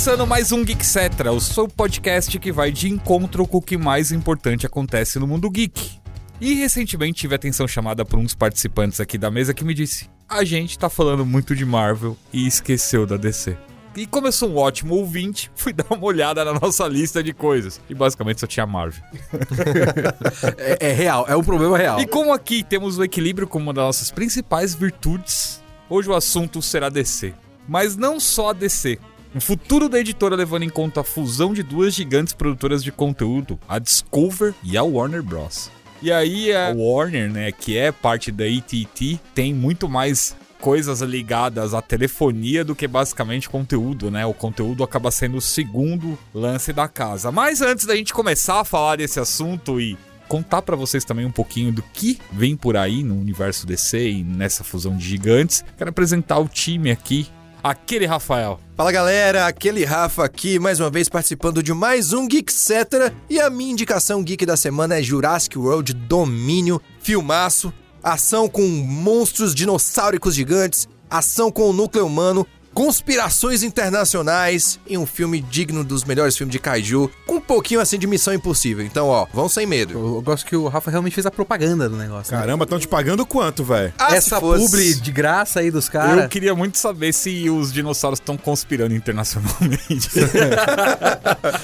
começando mais um Geek Cetra, o seu podcast que vai de encontro com o que mais importante acontece no mundo geek. E recentemente tive atenção chamada por um dos participantes aqui da mesa que me disse: a gente tá falando muito de Marvel e esqueceu da DC. E como eu sou um ótimo ouvinte, fui dar uma olhada na nossa lista de coisas. E basicamente só tinha Marvel. É, é real, é um problema real. E como aqui temos o equilíbrio como uma das nossas principais virtudes, hoje o assunto será DC. Mas não só a DC. O futuro da editora levando em conta a fusão de duas gigantes produtoras de conteúdo, a Discover e a Warner Bros. E aí a Warner, né, que é parte da AT&T, tem muito mais coisas ligadas à telefonia do que basicamente conteúdo, né? O conteúdo acaba sendo o segundo lance da casa. Mas antes da gente começar a falar desse assunto e contar para vocês também um pouquinho do que vem por aí no universo DC e nessa fusão de gigantes, quero apresentar o time aqui. Aquele Rafael. Fala galera, aquele Rafa aqui, mais uma vez participando de mais um Geek Cetera. E a minha indicação geek da semana é Jurassic World Domínio, filmaço, ação com monstros dinossáricos gigantes, ação com o núcleo humano, conspirações internacionais e um filme digno dos melhores filmes de kaiju, com um pouquinho assim de Missão Impossível. Então, ó, vão sem medo. Eu, eu gosto que o Rafa realmente fez a propaganda do negócio. né? Caramba, estão te pagando quanto, velho? Ah, Essa se fosse- publi de graça aí dos Eu caras. queria muito saber se os dinossauros estão conspirando internacionalmente.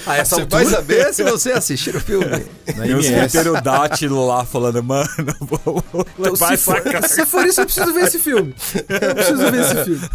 A essa Você altura. vai saber se você assistir o filme. Na E os MS. pterodátilo lá falando, mano, vamos Então, levar se, for, se for isso, eu preciso ver esse filme. Eu preciso ver esse filme.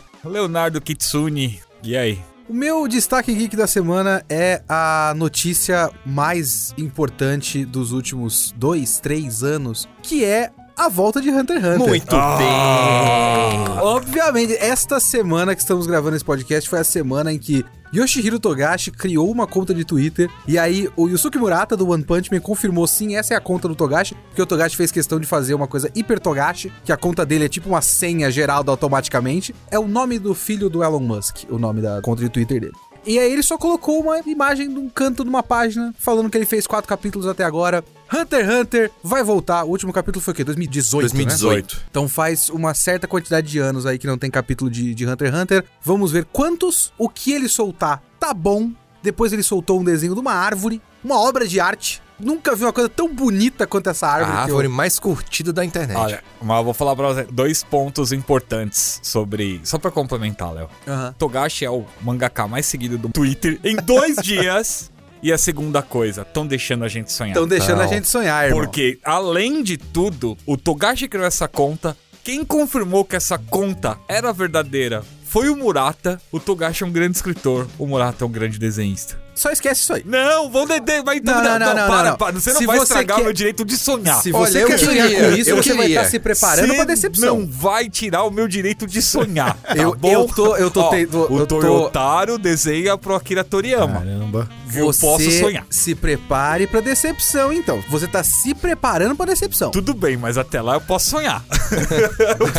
Leonardo Kitsune, e aí? O meu destaque geek da semana é a notícia mais importante dos últimos dois, três anos, que é a volta de Hunter x Hunter. Muito bem. Obviamente, esta semana que estamos gravando esse podcast foi a semana em que Yoshihiro Togashi criou uma conta de Twitter e aí o Yusuke Murata do One Punch Man confirmou sim, essa é a conta do Togashi, porque o Togashi fez questão de fazer uma coisa hiper Togashi, que a conta dele é tipo uma senha gerada automaticamente. É o nome do filho do Elon Musk, o nome da conta de Twitter dele. E aí ele só colocou uma imagem de um canto de uma página falando que ele fez quatro capítulos até agora. Hunter x Hunter vai voltar. O último capítulo foi o quê? 2018, né? 2018. Então faz uma certa quantidade de anos aí que não tem capítulo de, de Hunter x Hunter. Vamos ver quantos o que ele soltar tá bom. Depois ele soltou um desenho de uma árvore, uma obra de arte. Nunca vi uma coisa tão bonita quanto essa árvore. A que eu- árvore mais curtida da internet. Olha, mas eu vou falar pra você dois pontos importantes sobre. Só pra complementar, Léo. Aham. Togashi é o mangaka mais seguido do Twitter em dois dias. E a segunda coisa, estão deixando a gente sonhar. Estão deixando Não. a gente sonhar, irmão. Porque, além de tudo, o Togashi criou essa conta. Quem confirmou que essa conta era verdadeira foi o Murata. O Togashi é um grande escritor. O Murata é um grande desenhista. Só esquece isso aí. Não, vão deder, vai Não, não, não, não, para, não. para. Você não Se vai você estragar o meu direito de sonhar. Se Olha, você eu quer sonhar com isso, eu você vai queria. estar se preparando pra decepção. Não vai tirar o meu direito de sonhar. tá Eu- bom? eu tô- eu tô Ó, tendo- O eu tô- Toyotaro desenha pro Akira Toriyama. Caramba. Eu Você posso sonhar. se prepare pra decepção, então. Você tá se preparando pra decepção. Tudo bem, mas até lá eu posso sonhar.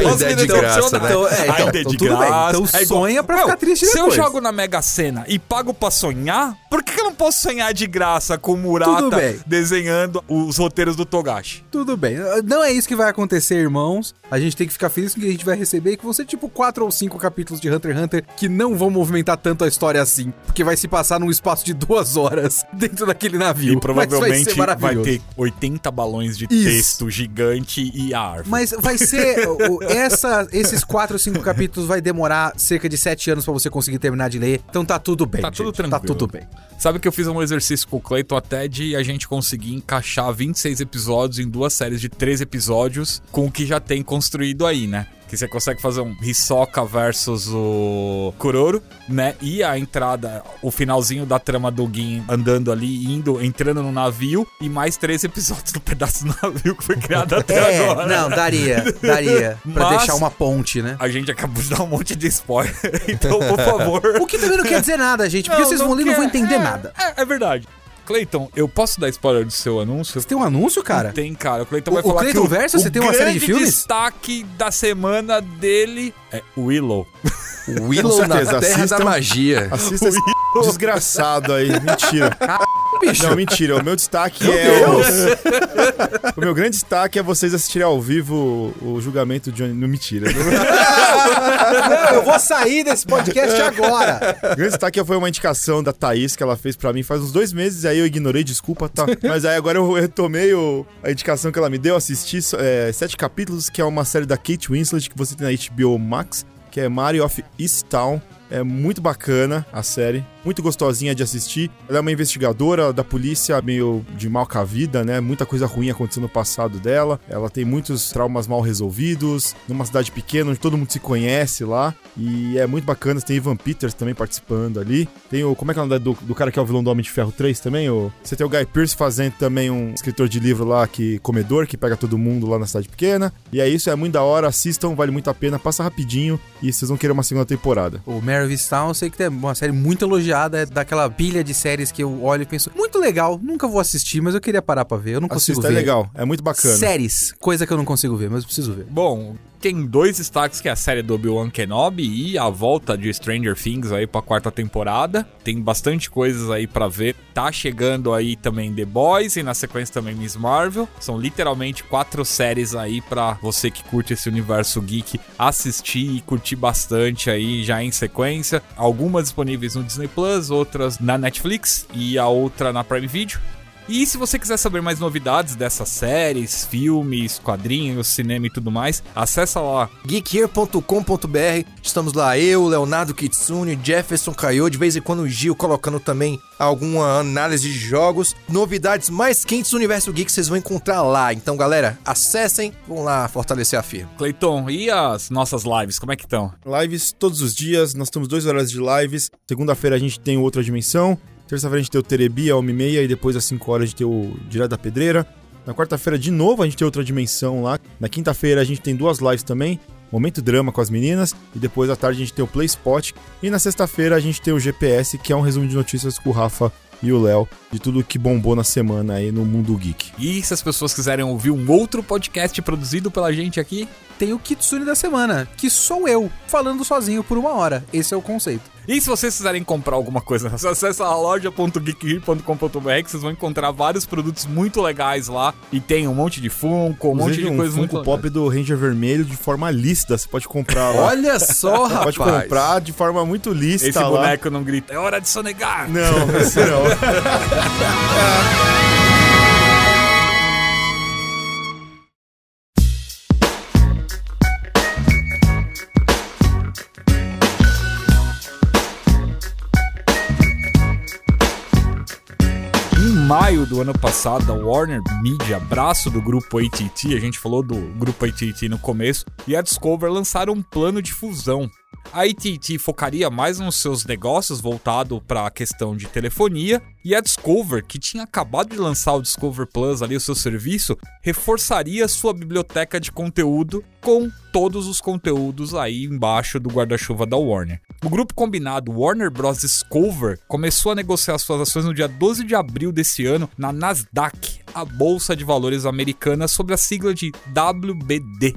eu Ainda é de graça, né? Então, é, então, é então de tudo bem. Então É igual- sonha pra Meu, ficar triste Se depois. eu jogo na Mega Sena e pago pra sonhar, por que eu não posso sonhar de graça com o Murata desenhando os roteiros do Togashi? Tudo bem. Não é isso que vai acontecer, irmãos. A gente tem que ficar feliz com o que a gente vai receber, que vão ser tipo quatro ou cinco capítulos de Hunter x Hunter que não vão movimentar tanto a história assim. Porque vai se passar num espaço de duas horas dentro daquele navio. E provavelmente vai, vai, ter 80 balões de Isso. texto gigante e árvore. Mas vai ser. essa, esses quatro ou cinco capítulos vai demorar cerca de sete anos pra você conseguir terminar de ler. Então tá tudo bem. Tá tudo gente. tranquilo. Tá tudo bem. Sabe que eu fiz um exercício com o Clayton até de a gente conseguir encaixar 26 episódios em duas séries de três episódios com o que já tem construído aí, né? Que você consegue fazer um Hisoka versus o Kuroro, né? E a entrada, o finalzinho da trama do Gin andando ali, indo, entrando no navio, e mais três episódios do pedaço do navio que foi criado até É, agora. não, daria, daria. Pra Mas- deixar uma ponte, né? A gente acabou de dar um monte de spoiler. então, por favor. O que também não quer dizer nada, gente, porque vocês vão ler e não vão entender é, nada. É, é verdade. Cleiton, eu posso dar spoiler do seu anúncio? Você tem um anúncio, cara? Tem, cara. O Cleiton O- vai o falar Cleiton que Verso, você tem uma série de grande filmes? destaque da semana dele é Willow. Willow na Terra assistam. da Magia. Assista esse desgraçado aí. Mentira. Bicho. Não, mentira. O meu destaque é o... o meu grande destaque é vocês assistirem ao vivo o, julgamento de Johnny. Não, mentira. Não, eu vou sair desse podcast agora. O grande destaque foi uma indicação da Thaís que ela fez pra mim faz uns dois meses, aí eu ignorei, desculpa, tá? Mas aí agora eu retomei o- a indicação que ela me deu, assisti é, sete capítulos, que é uma série da Kate Winslet que você tem na HBO Max, que é Mario of Easttown. É muito bacana a série, muito gostosinha de assistir. Ela é uma investigadora da polícia, meio de mal com a vida, né? Muita coisa ruim aconteceu no passado dela. Ela tem muitos traumas mal resolvidos, numa cidade pequena onde todo mundo se conhece lá. E é muito bacana. Tem Ivan Peters também participando ali. Tem o. Como é que é o nome do, do cara que é o vilão do Homem de Ferro 3 também? O, você tem o Guy Pearce fazendo também um escritor de livro lá que comedor, que pega todo mundo lá na cidade pequena. E é isso, é muito da hora. Assistam, vale muito a pena. Passa rapidinho e vocês vão querer uma segunda temporada. O Mare Easttown, eu sei que é uma série muito elogiada, é daquela pilha de séries que eu olho e penso, muito legal, nunca vou assistir, mas eu queria parar pra ver, eu não consigo Assista, ver. é legal, é muito bacana. Séries, coisa que eu não consigo ver, mas eu preciso ver. Bom, tem dois destaques que é a série do Obi-Wan Kenobi e a volta de Stranger Things aí pra quarta temporada. Tem bastante coisas aí pra ver. Tá chegando aí também The Boys e na sequência também Miss Marvel. São literalmente quatro séries aí pra você que curte esse universo geek assistir e curtir bastante aí já em sequência. Algumas disponíveis no Disney Plus, outras na Netflix e a outra na Prime Video. E se você quiser saber mais novidades dessas séries, filmes, quadrinhos, cinema e tudo mais, acessa lá geekhere.com.br. Estamos lá, eu, Leonardo Kitsune, Jefferson Caio, de vez em quando o Gil colocando também alguma análise de jogos. Novidades mais quentes do universo geek vocês vão encontrar lá. Então, galera, acessem, vão lá fortalecer a firma. Cleiton, e as nossas lives, como é que estão? Lives todos os dias, nós temos duas horas de lives. Segunda-feira a gente tem Outra Dimensão. Terça-feira a gente tem o Terebi, a 1h30 e depois às 5 horas a gente tem o Direto da Pedreira. Na quarta-feira, de novo, a gente tem outra dimensão lá. Na quinta-feira, a gente tem duas lives também. Momento Drama com as meninas. E depois à tarde, a gente tem o Play Spot. E na sexta-feira, a gente tem o GPS, que é um resumo de notícias com o Rafa e o Léo. De tudo que bombou na semana aí no mundo geek. E se as pessoas quiserem ouvir um outro podcast produzido pela gente aqui, Tem o Kitsune da semana, que sou eu, falando sozinho por uma hora. Esse é o conceito. E se vocês quiserem comprar alguma coisa, acessa a loja.geekhere.com.br que vocês vão encontrar vários produtos muito legais lá. E tem um monte de Funko, um monte de um coisa muito Funko Pop do Ranger Vermelho de forma lícita. Você pode comprar lá. Olha só, rapaz. Pode comprar de forma muito lícita Esse lá. boneco não grita, é hora de sonegar! Não, esse não. maio do ano passado, a Warner Media, braço do grupo AT&T, a gente falou do grupo AT&T no começo, e a Discover lançaram um plano de fusão. A AT&T focaria mais nos seus negócios voltado para a questão de telefonia, e a Discover, que tinha acabado de lançar o Discover Plus ali, o seu serviço, reforçaria sua biblioteca de conteúdo com todos os conteúdos aí embaixo do guarda-chuva da Warner. O grupo combinado Warner Bros. Discover começou a negociar suas ações no dia 12 de abril desse ano na Nasdaq, a bolsa de valores americana, sob a sigla de WBD.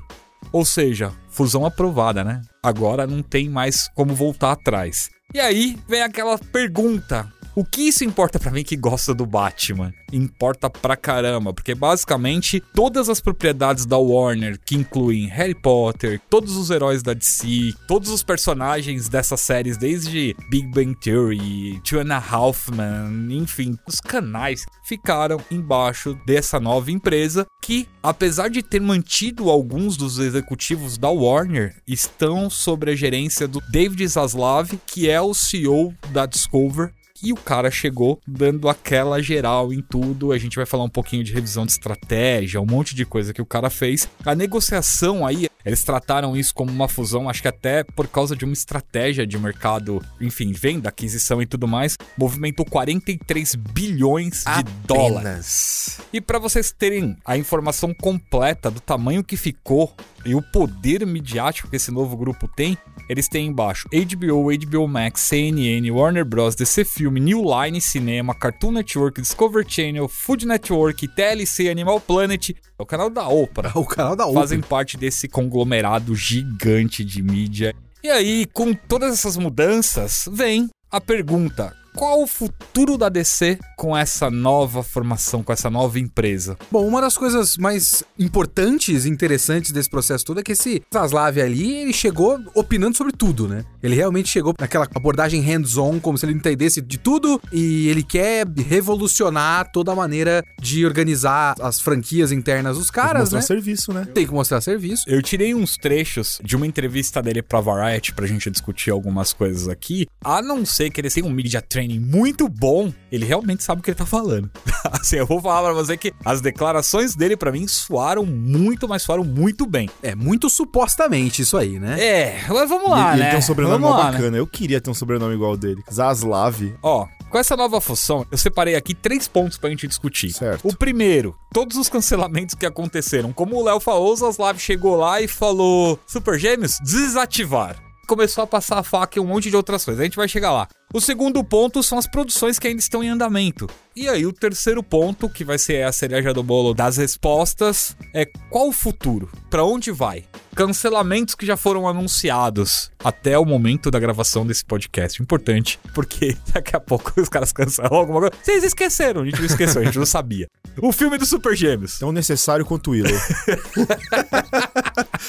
Ou seja, fusão aprovada, né? Agora não tem mais como voltar atrás. E aí vem aquela pergunta: o que isso importa pra mim que gosta do Batman? Importa pra caramba, porque basicamente todas as propriedades da Warner, que incluem Harry Potter, todos os heróis da DC, todos os personagens dessas séries, desde Big Bang Theory, Two and a Half Men, enfim, os canais ficaram embaixo dessa nova empresa que, apesar de ter mantido alguns dos executivos da Warner, estão sob a gerência do David Zaslav, que é o CEO da Discover, e o cara chegou dando aquela geral em tudo. A gente vai falar um pouquinho de revisão de estratégia, um monte de coisa que o cara fez. A negociação aí, eles trataram isso como uma fusão, acho que até por causa de uma estratégia de mercado, enfim, venda, aquisição e tudo mais, movimentou 43 bilhões de dólares. E para vocês terem a informação completa do tamanho que ficou e o poder midiático que esse novo grupo tem, eles têm embaixo HBO, HBO Max, CNN, Warner Bros, DC Film, New Line Cinema, Cartoon Network, Discovery Channel, Food Network, TLC, Animal Planet, é o canal da Oprah. O canal da Oprah. Fazem parte desse conglomerado gigante de mídia. E aí, com todas essas mudanças, vem a pergunta: qual o futuro da DC com essa nova formação, com essa nova empresa? Bom, uma das coisas mais importantes e interessantes desse processo todo é que esse Zaslav ali, ele chegou opinando sobre tudo, né? Ele realmente chegou naquela abordagem hands-on, como se ele entendesse de tudo, e ele quer revolucionar toda a maneira de organizar as franquias internas dos caras, Mostrar né? serviço, né? Tem que mostrar serviço. Eu tirei uns trechos de uma entrevista dele pra Variety pra gente discutir algumas coisas aqui. A não ser que ele tenha um media training muito bom, ele realmente sabe o que ele tá falando. assim, eu vou falar pra você que as declarações dele pra mim soaram muito, mas soaram muito bem. É muito supostamente isso aí, né? É, mas vamos lá, né? ele tem um sobrenome lá, né? bacana. Eu queria ter um sobrenome igual dele. Zaslav. Ó, com essa nova função, eu separei aqui três pontos pra gente discutir. Certo. O primeiro, todos os cancelamentos que aconteceram. Como o Léo falou, o Zaslav chegou lá e falou: Super Gêmeos, desativar. Começou a passar a faca e um monte de outras coisas. A gente vai chegar lá. O segundo ponto são as produções que ainda estão em andamento. E aí, o terceiro ponto, que vai ser a cereja do bolo das respostas, é qual o futuro? Pra onde vai? Cancelamentos que já foram anunciados até o momento da gravação desse podcast. Importante, porque daqui a pouco os caras cancelam alguma coisa. Vocês esqueceram, a gente não esqueceu, a gente não sabia. O filme do Super Gêmeos. Tão necessário quanto o Willow.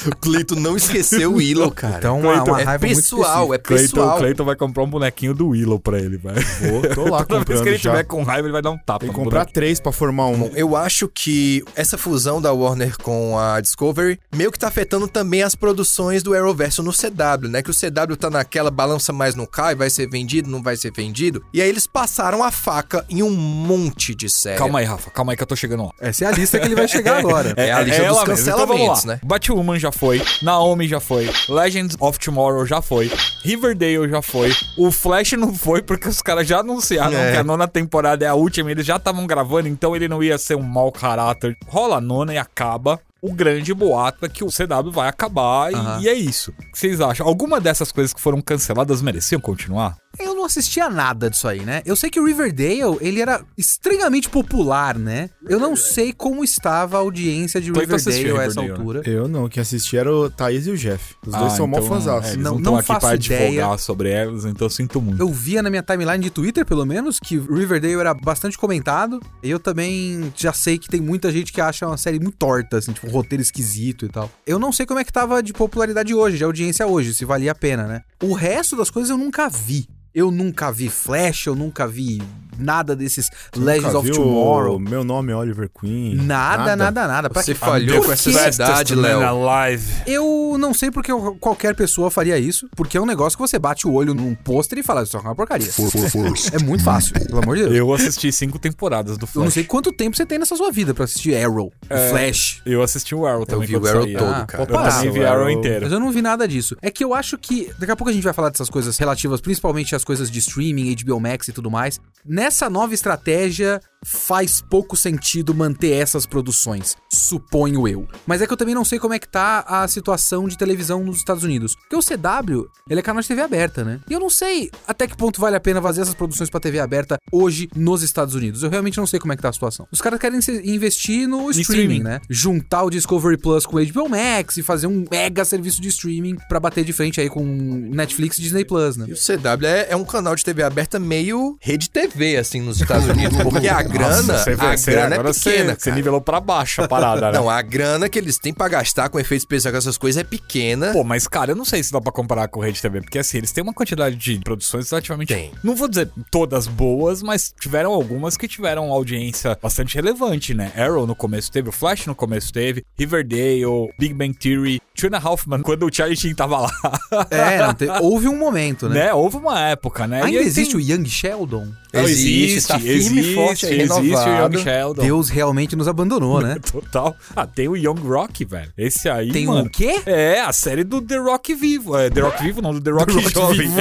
O Cleito não esqueceu o Willow, cara. Então, uma, uma é raiva muito pessoal, é Clayton, pessoal. Clayton vai comprar um bonequinho do Willow pra ele, vai. Vou, tô lá Toda vez que ele já. tiver com raiva, ele vai dar um tapa Tem que no comprar três pra formar um. Bom, eu acho que essa fusão da Warner com a Discovery meio que tá afetando também as produções do Arrowverso no CW, né? Que o CW tá naquela balança mais não cai, vai ser vendido, não vai ser vendido. E aí eles passaram a faca em um monte de série. Calma aí, Rafa, calma aí que eu tô chegando lá. Essa é a lista que ele vai chegar agora. É a lista dos ela mesmo. Então cancelamentos, lá. né? Batwoman já foi, Naomi já foi, Legends of Tomorrow já foi, Riverdale já foi, o Flash não foi porque os caras já anunciaram É. que a nona temporada é a última, eles já estavam gravando, então ele não ia ser um mau caráter. Rola a nona e acaba. O grande boato é que o CW vai acabar e- Aham. e, é isso. O que vocês acham? Alguma dessas coisas que foram canceladas mereciam continuar? Não assistia nada disso aí, né? Eu sei que o Riverdale, ele era estranhamente popular, né? Eu não sei como estava a audiência de Riverdale a essa Riverdale, né? altura. Eu não, quem assisti era o Thaís e o Jeff. Os dois Ah, são mó então, é, eles Não- não não estão aqui faço pra ideia. advogar sobre elas, então eu sinto muito. Eu via na minha timeline de Twitter, pelo menos, que Riverdale era bastante comentado. Eu também já sei que tem muita gente que acha uma série muito torta, assim, tipo, um roteiro esquisito e tal. Eu não sei como é que tava de popularidade hoje, de audiência hoje, se valia a pena, né? O resto das coisas eu nunca vi. Eu nunca vi Flash, eu nunca vi nada desses Legends Nunca of viu Tomorrow. Meu nome é Oliver Queen. Nada, nada, nada. Pra Você quê? falhou com essa cidade, Léo. Alive. Eu não sei porque eu- qualquer pessoa faria isso, porque é um negócio que você bate o olho num pôster e fala, isso é uma porcaria. É muito fácil, pelo amor de Deus. Eu assisti cinco temporadas do Flash. Eu não sei quanto tempo você tem nessa sua vida pra assistir Arrow, É. Flash. Eu assisti o Arrow também. vi o Arrow saía. todo, Ah, cara. Eu parar. também vi o Arrow inteiro. Mas eu não vi nada disso. É que eu acho que. Daqui a pouco a gente vai falar dessas coisas relativas, principalmente as coisas de streaming, HBO Max e tudo mais. Nessa nova estratégia, faz pouco sentido manter essas produções, suponho eu. Mas é que eu também não sei como é que tá a situação de televisão nos Estados Unidos. Porque o CW, ele é canal de TV aberta, né? E eu não sei até que ponto vale a pena fazer essas produções pra TV aberta hoje nos Estados Unidos. Eu realmente não sei como é que tá a situação. Os caras querem investir no streaming, streaming. né? Juntar o Discovery Plus com o HBO Max e fazer um mega serviço de streaming pra bater de frente aí com Netflix e Disney Plus, né? E o CW é, é um canal de TV aberta meio rede TV, assim, nos Estados Unidos. Porque a grana, Nossa, você, a você- grana agora é você- pequena, você, cara. nivelou pra baixo a parada, né? Não, a grana que eles têm pra gastar com efeito especial com essas coisas é pequena. Pô, mas cara, eu não sei se dá pra comparar com o Rede TV, porque assim, eles têm uma quantidade de produções relativamente. Tem. Não vou dizer todas boas, mas tiveram algumas que tiveram audiência bastante relevante, né? Arrow no começo teve, o Flash no começo teve, Riverdale, Big Bang Theory, Tuna Hoffman, quando o Charlie Sheen tava lá. É, te- houve um momento, né? né? Houve uma época, né? Ainda aí existe tem- o Young Sheldon? Não, Existe, tá firme e existe, forte aí, existe o. Young Sheldon. Deus realmente nos abandonou, né? Total. Ah, tem o Young Rock, velho. Esse aí, Tem mano. o quê? É, a série do The Rock Vivo. É, The Rock Vivo, não, do The Rock, Rock Jovem.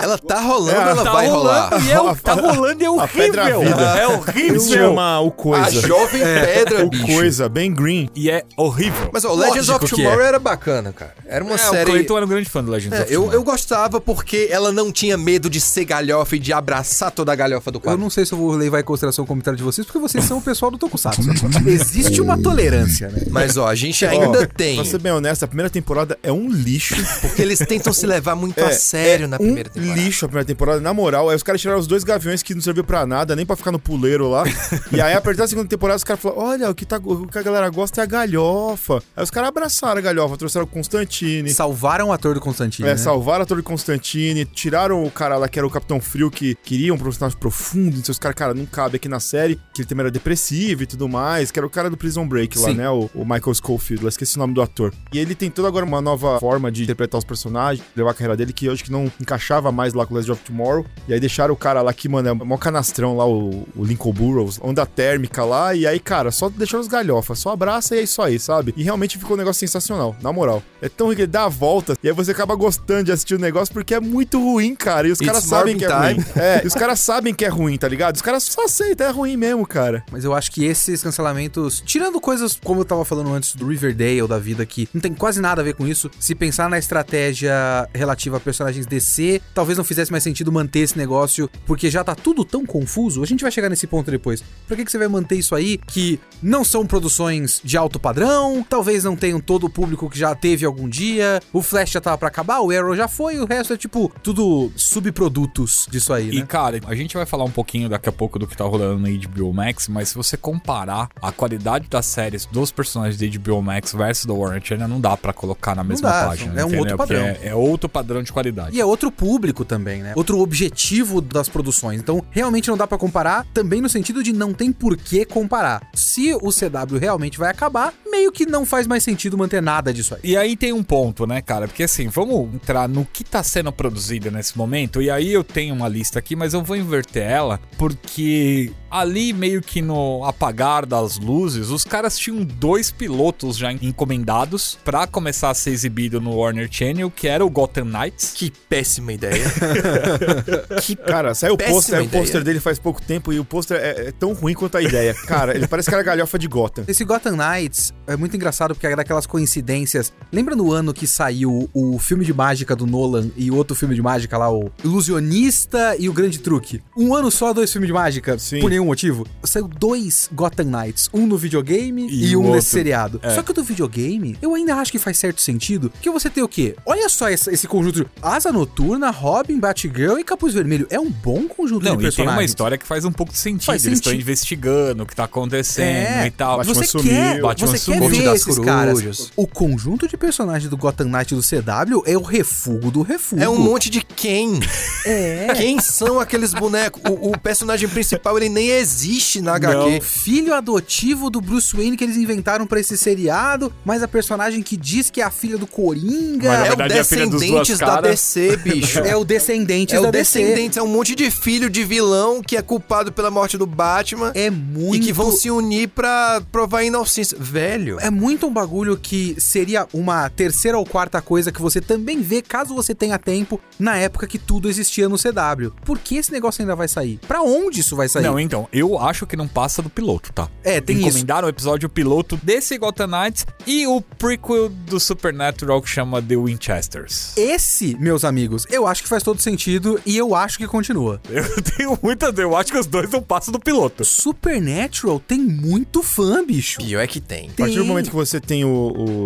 Ela tá rolando, É, ela tá vai rolando rolar. e é, o- tá rolando e é A pedra horrível. vida. É horrível. se chama o A Coisa. jovem pedra, O bicho. Coisa, bem green. E é horrível. Mas ó, Legends of Lógico que Tomorrow é. era bacana, cara. Era uma é, o série... Clayton era um grande fã do Legends É, of eu, Tomorrow. eu gostava porque ela não tinha medo de ser galhofa e de abraçar toda a galhofa do Eu quadro. não sei se o Lei vai conseguir consideração o comentário de vocês, porque vocês são o pessoal do Tokusatsu. Existe uma tolerância, né? Mas ó, a gente ainda Ó, tem. Pra ser bem honesto, a primeira temporada é um lixo. Porque eles tentam se levar muito a É, sério é na primeira um temporada. lixo a primeira temporada, na moral. Aí os caras tiraram os dois gaviões que não serviu pra nada, nem pra ficar no puleiro lá. e aí, apertar a segunda temporada, os caras falaram: olha, o que, tá, o que a galera gosta é a galhofa. Aí os caras abraçaram a galhofa, trouxeram o Constantine. Salvaram o ator do Constantine. É, né? salvaram a Torre Constantine, tiraram o cara lá que era o Capitão Frio, que queria um personagem profundo, então os caras, cara, não cabe aqui na série, que ele também era depressivo e tudo mais, que era o cara do Prison Break lá, Sim. né, o, o Michael Schofield, lá, esqueci o nome do ator. E ele tem toda agora uma nova forma de interpretar os personagens, levar a carreira dele, que eu acho que não encaixava mais lá com o Legend of Tomorrow, e aí deixaram o cara lá que, mano, é mó canastrão lá, o, o Lincoln Burrows, onda térmica lá, e aí, cara, só deixou os galhofas, só abraça e é isso aí, sabe? E realmente ficou um negócio sensacional, na moral. É tão que ele dá a volta, e aí você acaba gostando de assistir o negócio porque é muito ruim, cara. E os caras sabem que é ruim. É, e os caras sabem que é ruim, tá ligado? Os caras só aceitam, é ruim mesmo, cara. Mas eu acho que esses cancelamentos, tirando coisas como eu tava falando antes do Riverdale da vida, que não tem quase nada a ver com isso, se pensar na estratégia relativa a personagens DC, talvez não fizesse mais sentido manter esse negócio, porque já tá tudo tão confuso. A gente vai chegar nesse ponto depois. Por que, que você vai manter isso aí, que não são produções de alto padrão, talvez não tenham todo o público que já teve algum dia, o Flash já tava pra acabar, o Arrow já foi, o resto é tipo tudo subprodutos disso aí, E, né? cara, a gente vai falar um pouquinho daqui a pouco do que tá rolando no HBO Max, mas se você comparar a qualidade das séries dos personagens da HBO Max versus da Warner Channel, não dá pra colocar na mesma dá, página. é um entendeu? outro padrão. É, é outro padrão de qualidade. E é outro público também, né? Outro objetivo das produções. Então, realmente não dá pra comparar, também no sentido de não tem por que comparar. Se o CW realmente vai acabar, meio que não faz mais sentido manter nada disso aí. E aí tem um ponto, né, cara? Porque assim, vamos entrar no que tá sendo produzido nesse momento. E aí eu tenho uma lista aqui, mas eu vou inverter ela, porque ali meio que no apagar das luzes, os caras tinham dois pilotos já encomendados pra começar a ser exibido no Warner Channel, que era o Gotham Knights. Que péssima ideia. Que, cara, saiu o pôster, o pôster dele faz pouco tempo e o pôster é, é tão ruim quanto a ideia. Cara, ele parece que era galhofa de Gotham. Esse Gotham Knights é muito engraçado porque é daquelas coincidências. Lembra no ano que saiu o filme de mágica do Nolan e o outro filme de mágica lá, o Ilusionista e o Grande Truque? Um ano só, dois filmes de mágica, Sim. Por nenhum motivo. Saiu dois Gotham Knights, um no videogame e, E um outro. nesse seriado. É. Só que o do videogame, eu ainda acho que faz certo sentido, porque você tem o quê? Olha só essa- esse conjunto de Asa Noturna, Robin, Batgirl e Capuz Vermelho. É um bom conjunto Não, de e tem personagens. uma história que faz um pouco de sentido. Faz Eles estão investigando o que tá acontecendo É, e tal. Batman você sumiu, quer, Batman você sumiu. quer ver das esses Corujas. caras. O conjunto de personagens do Gotham Knight do CW é o refugo do refugo. É um monte de quem? É. Quem são aqueles bonecos? O, o personagem principal, ele nem existe na HQ. Filho adotivo do Bruce Wayne que eles inventaram pra esse seriado, mas a personagem que diz que é a filha do Coringa Mas, É o é a Descendentes duas da. DC, bicho. é o Descendentes É da o DC. Descendentes, é um monte de filho de vilão que é culpado pela morte do Batman É muito e que vão se unir pra provar inocência. Velho, É muito um bagulho que seria uma terceira ou quarta coisa que você também vê, caso você tenha tempo, na época que tudo existia no CW. Por que esse negócio ainda vai sair? Pra onde isso vai sair? Não, então, eu acho que não passa do piloto, tá? É, tem isso. Encomendaram o episódio piloto desse Gotham Knights e o prequel do Supernatural que chama The Winchesters. Esse, meus amigos, eu acho que faz todo sentido e eu acho que continua. Eu tenho muita. Eu acho que os dois não passam do piloto. Supernatural tem muito fã, bicho. pior é que tem. A partir do Tem. momento que você tem o,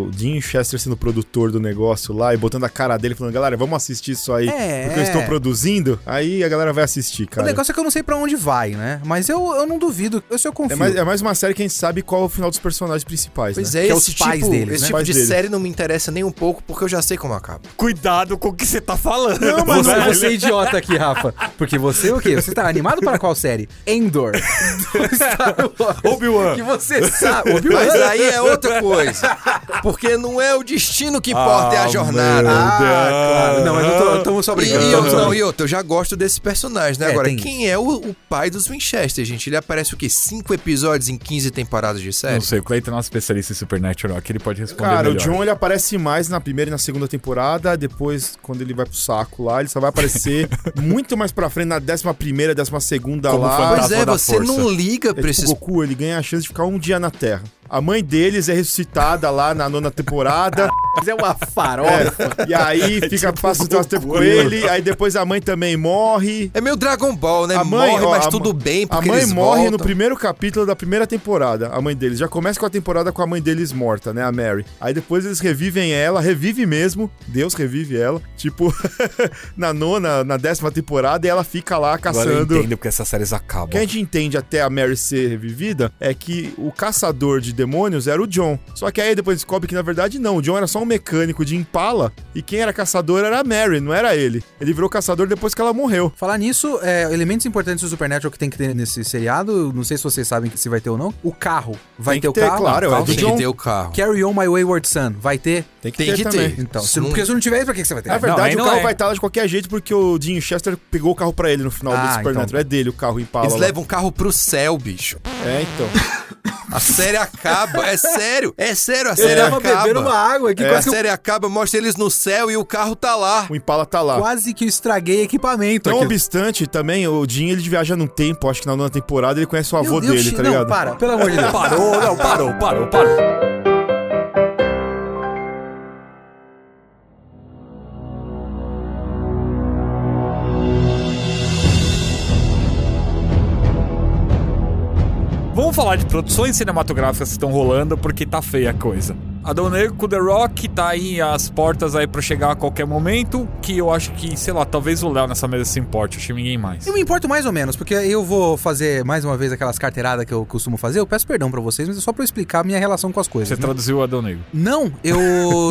o Dean Chester sendo produtor do negócio lá e botando a cara dele falando, galera, vamos assistir isso aí É. porque eu estou produzindo, aí a galera vai assistir, O cara. negócio é que eu não sei pra onde vai, né? Mas eu, eu não duvido, eu só confio. É mais, é mais uma série que a gente sabe qual é o final dos personagens principais, Pois né? é, Que é esse os pais tipo, deles, esse né? tipo Pais de deles. série não me interessa nem um pouco porque eu já sei como acaba. Cuidado com o que você tá falando. Não, mas velho. você é idiota aqui, Rafa. Porque você o quê? Você tá animado para qual série? Endor. Star Wars. Obi-Wan. Que você sabe. Obi-Wan. Mas aí é outra coisa. Porque não é o destino que importa, é a Ah, jornada. Ah, claro. Não, mas eu tô, só E, brincando. e tamo eu, não, e outra, eu já gosto desse personagem, né? É, Agora, tem quem é o, o pai dos Winchester, gente? Ele aparece o quê? Cinco episódios em 15 temporadas de série? Não sei, o Clayton é nosso especialista em Supernatural aqui, ele pode responder Cara, o melhor. John ele aparece mais na primeira e na segunda temporada, depois, quando ele vai pro saco lá, ele só vai aparecer muito mais pra frente, na décima primeira, décima segunda Como lá. Pois é, você força. não liga É pra tipo esses... o Goku, ele ganha a chance de ficar um dia na Terra. A mãe deles é ressuscitada lá na nona temporada. Mas é uma farofa. E aí fica, passa o nosso tempo com ele, aí depois a mãe também morre. É meio Dragon Ball, né? A mãe, morre, ó, mas a tudo mãe- bem, A porque mãe eles morre no voltam. primeiro capítulo da primeira temporada, a mãe deles. Já começa com a temporada com a mãe deles morta, né? A Mary. Aí depois eles revivem ela, revive mesmo. Deus revive ela. Tipo, na nona, na décima temporada, e ela fica lá Agora eu caçando. entendo porque essas séries O acabam. que a gente entende até a Mary ser revivida é que o caçador de demônios era o John. Só que aí depois descobre que na verdade não, o John era só um mecânico de Impala e quem era caçador era a Mary, não era ele. Ele virou caçador depois que ela morreu. Falar nisso, é, elementos importantes do Supernatural que tem que ter nesse seriado, não sei se vocês sabem se vai ter ou não. O carro. Vai Tem ter que o ter, carro? claro, o carro é do Tem sim. que John. ter o carro. Carry On My Wayward Son. Vai ter? Tem que Tem ter que também. ter. Então, se, não- porque se não tiver, pra que que você vai ter? Na verdade, aí o não carro é. vai estar lá de qualquer jeito porque o Dean Chester pegou o carro pra ele no final Ah, do Supernatural. então. É dele o carro Impala. Eles lá. levam o carro pro céu, bicho. É, então. A série acaba. É sério. É sério, a Eu série tava acaba. bebendo uma água aqui, A quase, que eu, série acaba, mostra eles no céu e o carro tá lá. O Impala tá lá. quase que eu estraguei equipamento Não aqui. obstante, também, o Dean ele viaja num tempo, acho que na nona temporada, ele conhece o Meu avô Deus, dele, tá não, ligado? para, pelo amor de Deus. Parou, não, parou, parou, parou. Falar de produções cinematográficas que estão rolando porque tá feia a coisa. Adão Negro com The Rock tá aí às portas aí pra chegar a qualquer momento, que eu acho que, sei lá, talvez o Léo nessa mesa se importe, acho que ninguém mais. Eu me importo mais ou menos, porque eu vou fazer mais uma vez aquelas carteiradas que eu costumo fazer. Eu peço perdão pra vocês, mas é só pra eu explicar a minha relação com as coisas. Você né? traduziu o Adão Negro. Não, eu,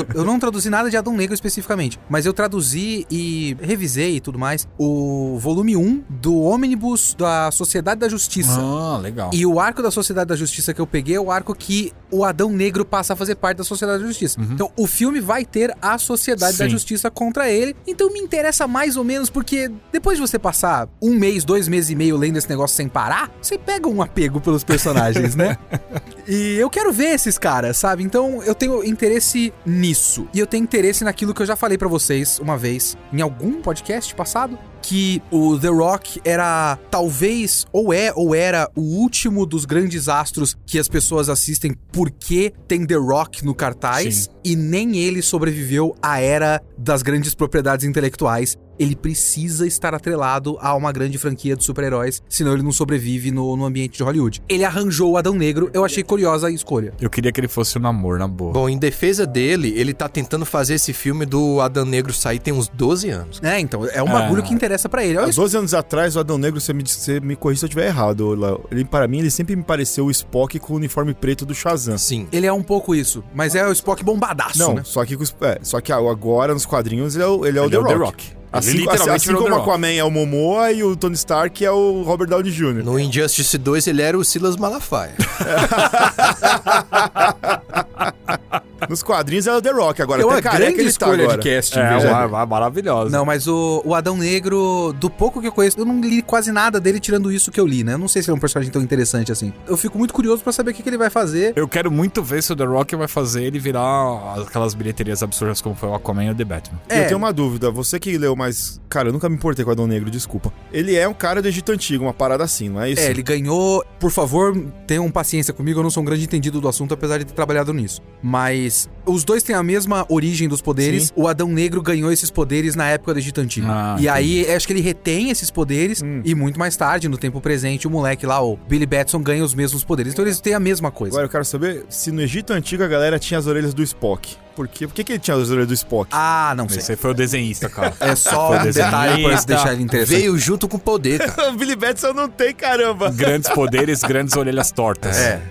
eu não traduzi nada de Adão Negro especificamente, mas eu traduzi e revisei e tudo mais o volume 1 do ônibus da Sociedade da Justiça. Ah, legal. E o arco da Sociedade da Justiça que eu peguei é o arco que o Adão Negro passa a fazer parte da Sociedade da Justiça. Então o filme vai ter a Sociedade da Sim. Justiça contra ele. Então me interessa mais ou menos porque depois de você passar um mês, dois meses e meio lendo esse negócio sem parar, você pega um apego pelos personagens, né? E eu quero ver esses caras, sabe? Então eu tenho interesse nisso. E eu tenho interesse naquilo que eu já falei pra vocês uma vez, em algum podcast passado, que o The Rock era talvez, ou é, ou era o último dos grandes astros que as pessoas assistem porque tem The Rock no cartaz. Sim. E nem ele sobreviveu à era das grandes propriedades intelectuais. Ele precisa estar atrelado a uma grande franquia de super-heróis, senão ele não sobrevive no, no ambiente de Hollywood. Ele arranjou o Adão Negro, eu achei curiosa a escolha. Eu queria que ele fosse o namoro, na boa. Bom, em defesa dele, ele tá tentando fazer esse filme do Adão Negro sair tem uns 12 anos. É, então, é um Ah. bagulho que interessa pra ele. Olha Há isso. 12 anos atrás, o Adão Negro, você me, você me corrija se eu estiver errado, Léo. Ele, para mim, ele sempre me pareceu o Spock com o uniforme preto do Shazam. Sim. Ele é um pouco isso, mas é o Spock bombadaço, Não, né? só que, é, só que agora nos quadrinhos ele é o, ele é o, Ele The, é o Rock. The Rock. Assim, Ele literalmente assim, assim como o. Aquaman é o Momoa e o Tony Stark é o Robert Downey Jr. No Injustice 2 ele era o Silas Malafaia. Nos quadrinhos é o The Rock agora. É uma grande ele tá escolha agora. de casting, É, veja uma, uma maravilhosa. Não, mas o, o Adão Negro, do pouco que eu conheço, eu não li quase nada dele tirando isso que eu li, né? Eu não sei se ele é um personagem tão interessante assim. Eu fico muito curioso pra saber o que, que ele vai fazer. Eu quero muito ver se o The Rock vai fazer ele virar aquelas bilheterias absurdas como foi o Aquaman e o The Batman. E Eu tenho uma dúvida, você que leu mais. Cara, eu nunca me importei com o Adão Negro, desculpa. Ele é um cara do Egito Antigo, uma parada assim, não é isso? É, ele ganhou. Por favor, tenham paciência comigo, eu não sou um grande entendido do assunto, apesar de ter trabalhado nisso. Mas os dois têm a mesma origem dos poderes. Sim. O Adão Negro ganhou esses poderes na época do Egito Antigo. Ah, e aí, acho que ele retém esses poderes. Hum. E muito mais tarde, no tempo presente, o moleque lá, o Billy Batson, ganha os mesmos poderes. Então eles têm a mesma coisa. Agora eu quero saber se no Egito Antigo a galera tinha as orelhas do Spock. Por quê? Por que, que ele tinha as orelhas do Spock? Ah, não sei. Esse aí foi o desenhista, cara. É só um detalhe pra deixar ele interessante. Veio junto com o poder, cara. o Billy Batson não tem, caramba! grandes poderes, grandes orelhas tortas. É.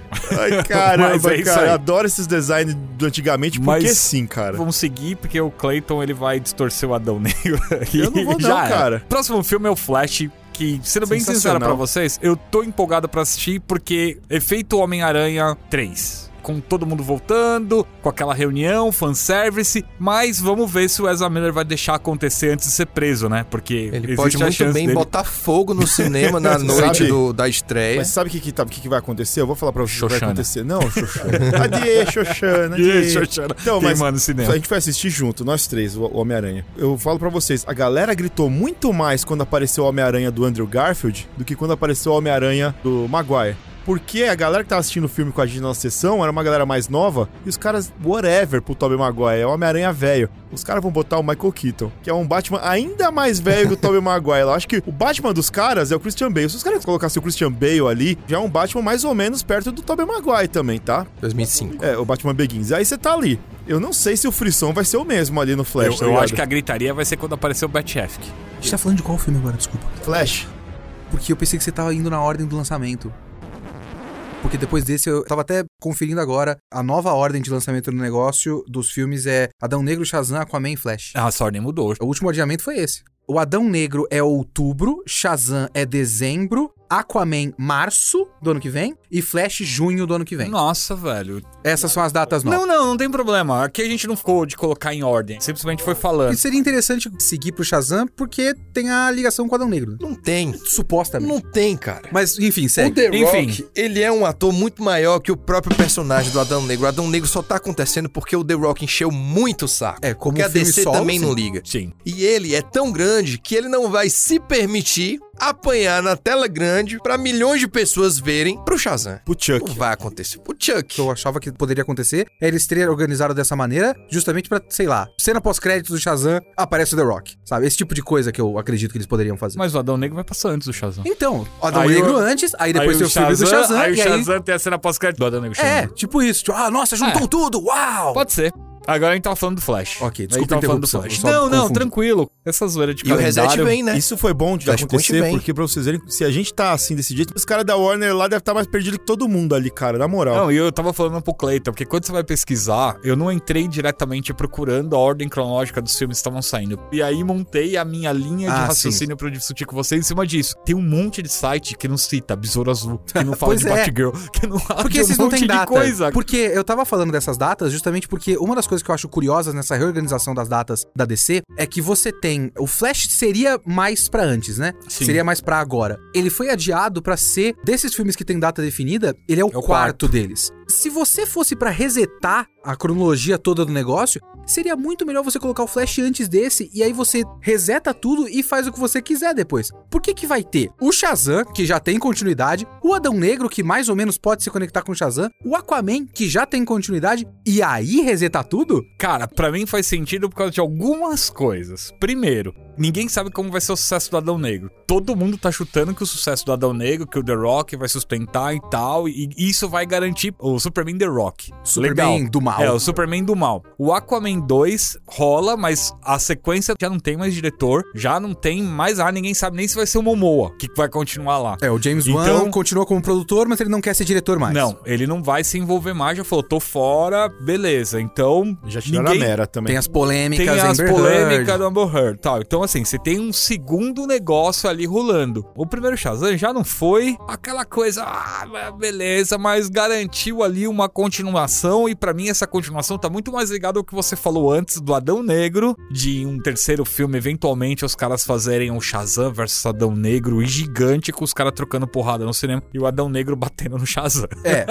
Ai, caramba, Mas é cara. aí. Adoro esses designs do antigamente, porque Mas- sim, cara. Vamos seguir, porque o Clayton ele vai distorcer o Adão Negro. Eu não vou não, cara. Próximo filme é o Flash. Que, sendo bem sincero pra vocês, eu tô empolgado pra assistir porque efeito Homem-Aranha 3. Com todo mundo voltando, com aquela reunião, fanservice. Mas vamos ver se o Ezra Miller vai deixar acontecer antes de ser preso, né? Porque Ele pode muito bem dele... botar fogo no cinema na noite do- da estreia. Mas sabe o que, que, tá- que, que vai acontecer? Eu vou falar pra você o que vai acontecer. Não, Xoxana. Adie, Xoxana. Adie. Xoxana. Então, mas Queimando o cinema. a gente foi assistir junto, nós três, o o Homem-Aranha. Eu falo pra vocês, a galera gritou muito mais quando apareceu o Homem-Aranha do Andrew Garfield do que quando apareceu o Homem-Aranha do Maguire. Porque a galera que tava assistindo o filme com a gente na sessão era uma galera mais nova e os caras, whatever pro Tobey Maguire, é o Homem-Aranha velho. Os caras vão botar o Michael Keaton, que é um Batman ainda mais velho que o Tobey Maguire. Eu acho que o Batman dos caras é o Christian Bale. Se os caras colocassem o Christian Bale ali, já é um Batman mais ou menos perto do Tobey Maguire também, tá? 2005. É, o Batman Begins. Aí você tá ali. Eu não sei se o frisson vai ser o mesmo ali no Flash, Eu, tá eu acho que a gritaria vai ser quando aparecer o Batchefk. A gente tá falando de qual filme agora, desculpa? Flash. Porque eu pensei que você tava indo na ordem do lançamento. Porque depois desse, eu tava até conferindo agora, a nova ordem de lançamento do negócio dos filmes é Adão Negro, Shazam, Aquaman e Flash. Ah, essa ordem mudou. O último adiamento foi esse. O Adão Negro é outubro, Shazam é dezembro, Aquaman março do ano que vem e Flash junho do ano que vem. Nossa, velho. Essas são as datas novas. Não, não, não tem problema. Aqui a gente não ficou de colocar em ordem. Simplesmente foi falando. E seria interessante seguir pro Shazam porque tem a ligação com o Adão Negro. Não tem. Supostamente. Não tem, cara. Mas, enfim, O segue. The Enfim. Rock, ele é um ator muito maior que o próprio personagem do Adão Negro. O Adão Negro só tá acontecendo porque o The Rock encheu muito o saco. É, como porque o a filme DC solo, também sim. não liga. Sim. E ele é tão grande que ele não vai se permitir apanhar na tela grande pra milhões de pessoas verem pro Shazam. Pro Chuck. Não vai acontecer. O O que Chuck. eu achava que poderia acontecer é eles terem organizado dessa maneira, justamente pra, sei lá, cena pós-créditos do Shazam, aparece o The Rock, sabe? Esse tipo de coisa que eu acredito que eles poderiam fazer. Mas o Adão Negro vai passar antes do Shazam. Então, o Adão Aí Negro o- antes, aí depois Aí tem o filme do Shazam, aí o e aí... Shazam tem a cena pós-crédito do Adão Negro É, tipo isso. Tipo, ah, nossa, juntou É. tudo, uau! Pode ser. Agora a gente tava falando do Flash. Ok, A desculpa gente tava a falando do Flash. eu só Não, não, tranquilo. Essa zoeira de E o calendário... Reset vem, né? Isso foi bom de Flashpoint acontecer, vem. porque pra vocês verem, se a gente tá assim desse jeito, os caras da Warner lá devem estar mais perdidos que todo mundo ali, cara, na moral. Não, e eu tava falando pro Cleiton, porque quando você vai pesquisar, eu não entrei diretamente procurando a ordem cronológica dos filmes que estavam saindo. E aí montei a minha linha de Ah, raciocínio pra discutir com você em cima disso. Tem um monte de site que não cita Besouro Azul, que não fala de é. Batgirl, que não fala Porque de um esses não monte têm de data. coisa. Porque eu tava falando dessas datas justamente porque uma das coisas que eu acho curiosas nessa reorganização das datas da DC é que você tem. O Flash seria mais pra antes, né? Sim. Seria mais pra agora. Ele foi adiado pra ser. Desses filmes que tem data definida, ele é o, É o quarto, deles. Se você fosse pra resetar a cronologia toda do negócio, seria muito melhor você colocar o Flash antes desse e aí você reseta tudo e faz o que você quiser depois. Por que que vai ter o Shazam, que já tem continuidade, o Adão Negro, que mais ou menos pode se conectar com o Shazam, o Aquaman, que já tem continuidade, e aí resetar tudo? Cara, pra mim faz sentido por causa de algumas coisas. Primeiro, ninguém sabe como vai ser o sucesso do Adão Negro. Todo mundo tá chutando que o sucesso do Adão Negro, que o The Rock vai sustentar e tal, e isso vai garantir o Superman The Rock. Superman Legal. do mal. É, o Superman do mal. O Aquaman 2 rola, mas a sequência já não tem mais diretor, já não tem mais ar, ninguém sabe nem se vai ser o Momoa, que vai continuar lá. É, o James Então- Wan continua como produtor, mas ele não quer ser diretor mais. Não, ele não vai se envolver mais, já falou, tô fora, beleza. Então, Já tiraram ninguém a Mera também. Tem as polêmicas, tem as polêmicas do Amber Heard, tal. Então, assim, você tem um segundo negócio ali rolando. O primeiro Shazam já não foi aquela coisa, ah, beleza, mas garantiu ali uma continuação e pra mim essa continuação tá muito mais ligada ao que você falou antes do Adão Negro, de um terceiro filme, eventualmente os caras fazerem um Shazam versus Adão Negro e gigante com os caras trocando porrada no cinema e o Adão Negro batendo no Shazam. É,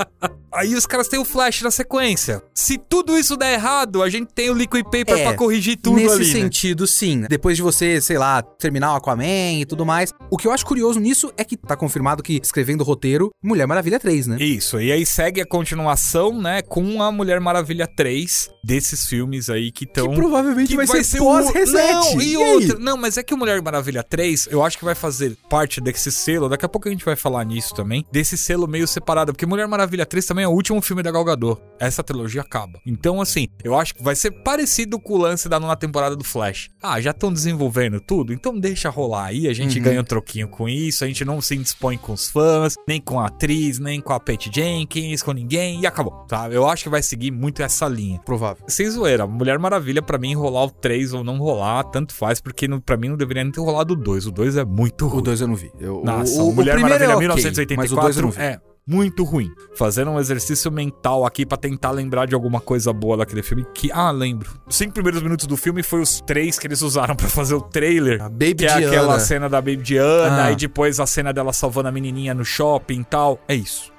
Aí os caras têm o Flash na sequência. Se tudo isso der errado, a gente tem o Liquid Paper É, pra corrigir tudo nesse ali, né? sentido, sim. Depois de você, sei lá, terminar o Aquaman e tudo mais. O que eu acho curioso nisso é que tá confirmado que escrevendo o roteiro, Mulher Maravilha 3, né? Isso, e aí segue a continuação, né, com a Mulher Maravilha 3 desses filmes aí que estão. que provavelmente vai, ser, o- pós-reset. Não, e, E aí? outra. Não, mas é que o Mulher Maravilha 3, eu acho que vai fazer parte desse selo. Daqui a pouco a gente vai falar nisso também. Desse selo meio separado. Porque Mulher Maravilha 3 também é o último filme da Gal Gadot. Essa trilogia acaba. Então, assim, eu acho que vai ser parecido com o lance da nona temporada do Flash. Ah, já estão desenvolvendo tudo? Então deixa rolar aí. A gente Uhum. ganha um troquinho com isso. A gente não se indispõe com os fãs, nem com a atriz, nem com a Patty Jenkins, com ninguém. E acabou, tá? Eu acho que vai seguir muito essa linha. Provável. Sem zoeira, Mulher Maravilha, pra mim, rolar o 3 ou não rolar, tanto faz, porque pra mim não deveria nem ter rolado o 2. O 2 é muito ruim. O 2 eu não vi. Eu, Nossa, o, o, Mulher o Maravilha é ok, 1984 mas o 2 eu não vi. é muito ruim. Fazendo um exercício mental aqui pra tentar lembrar de alguma coisa boa daquele filme que, ah, lembro. Os cinco primeiros minutos do filme foi os três que eles usaram pra fazer o trailer. A Baby que é Diana. aquela cena da Baby Diana Ah. e depois a cena dela salvando a menininha no shopping e tal. É isso.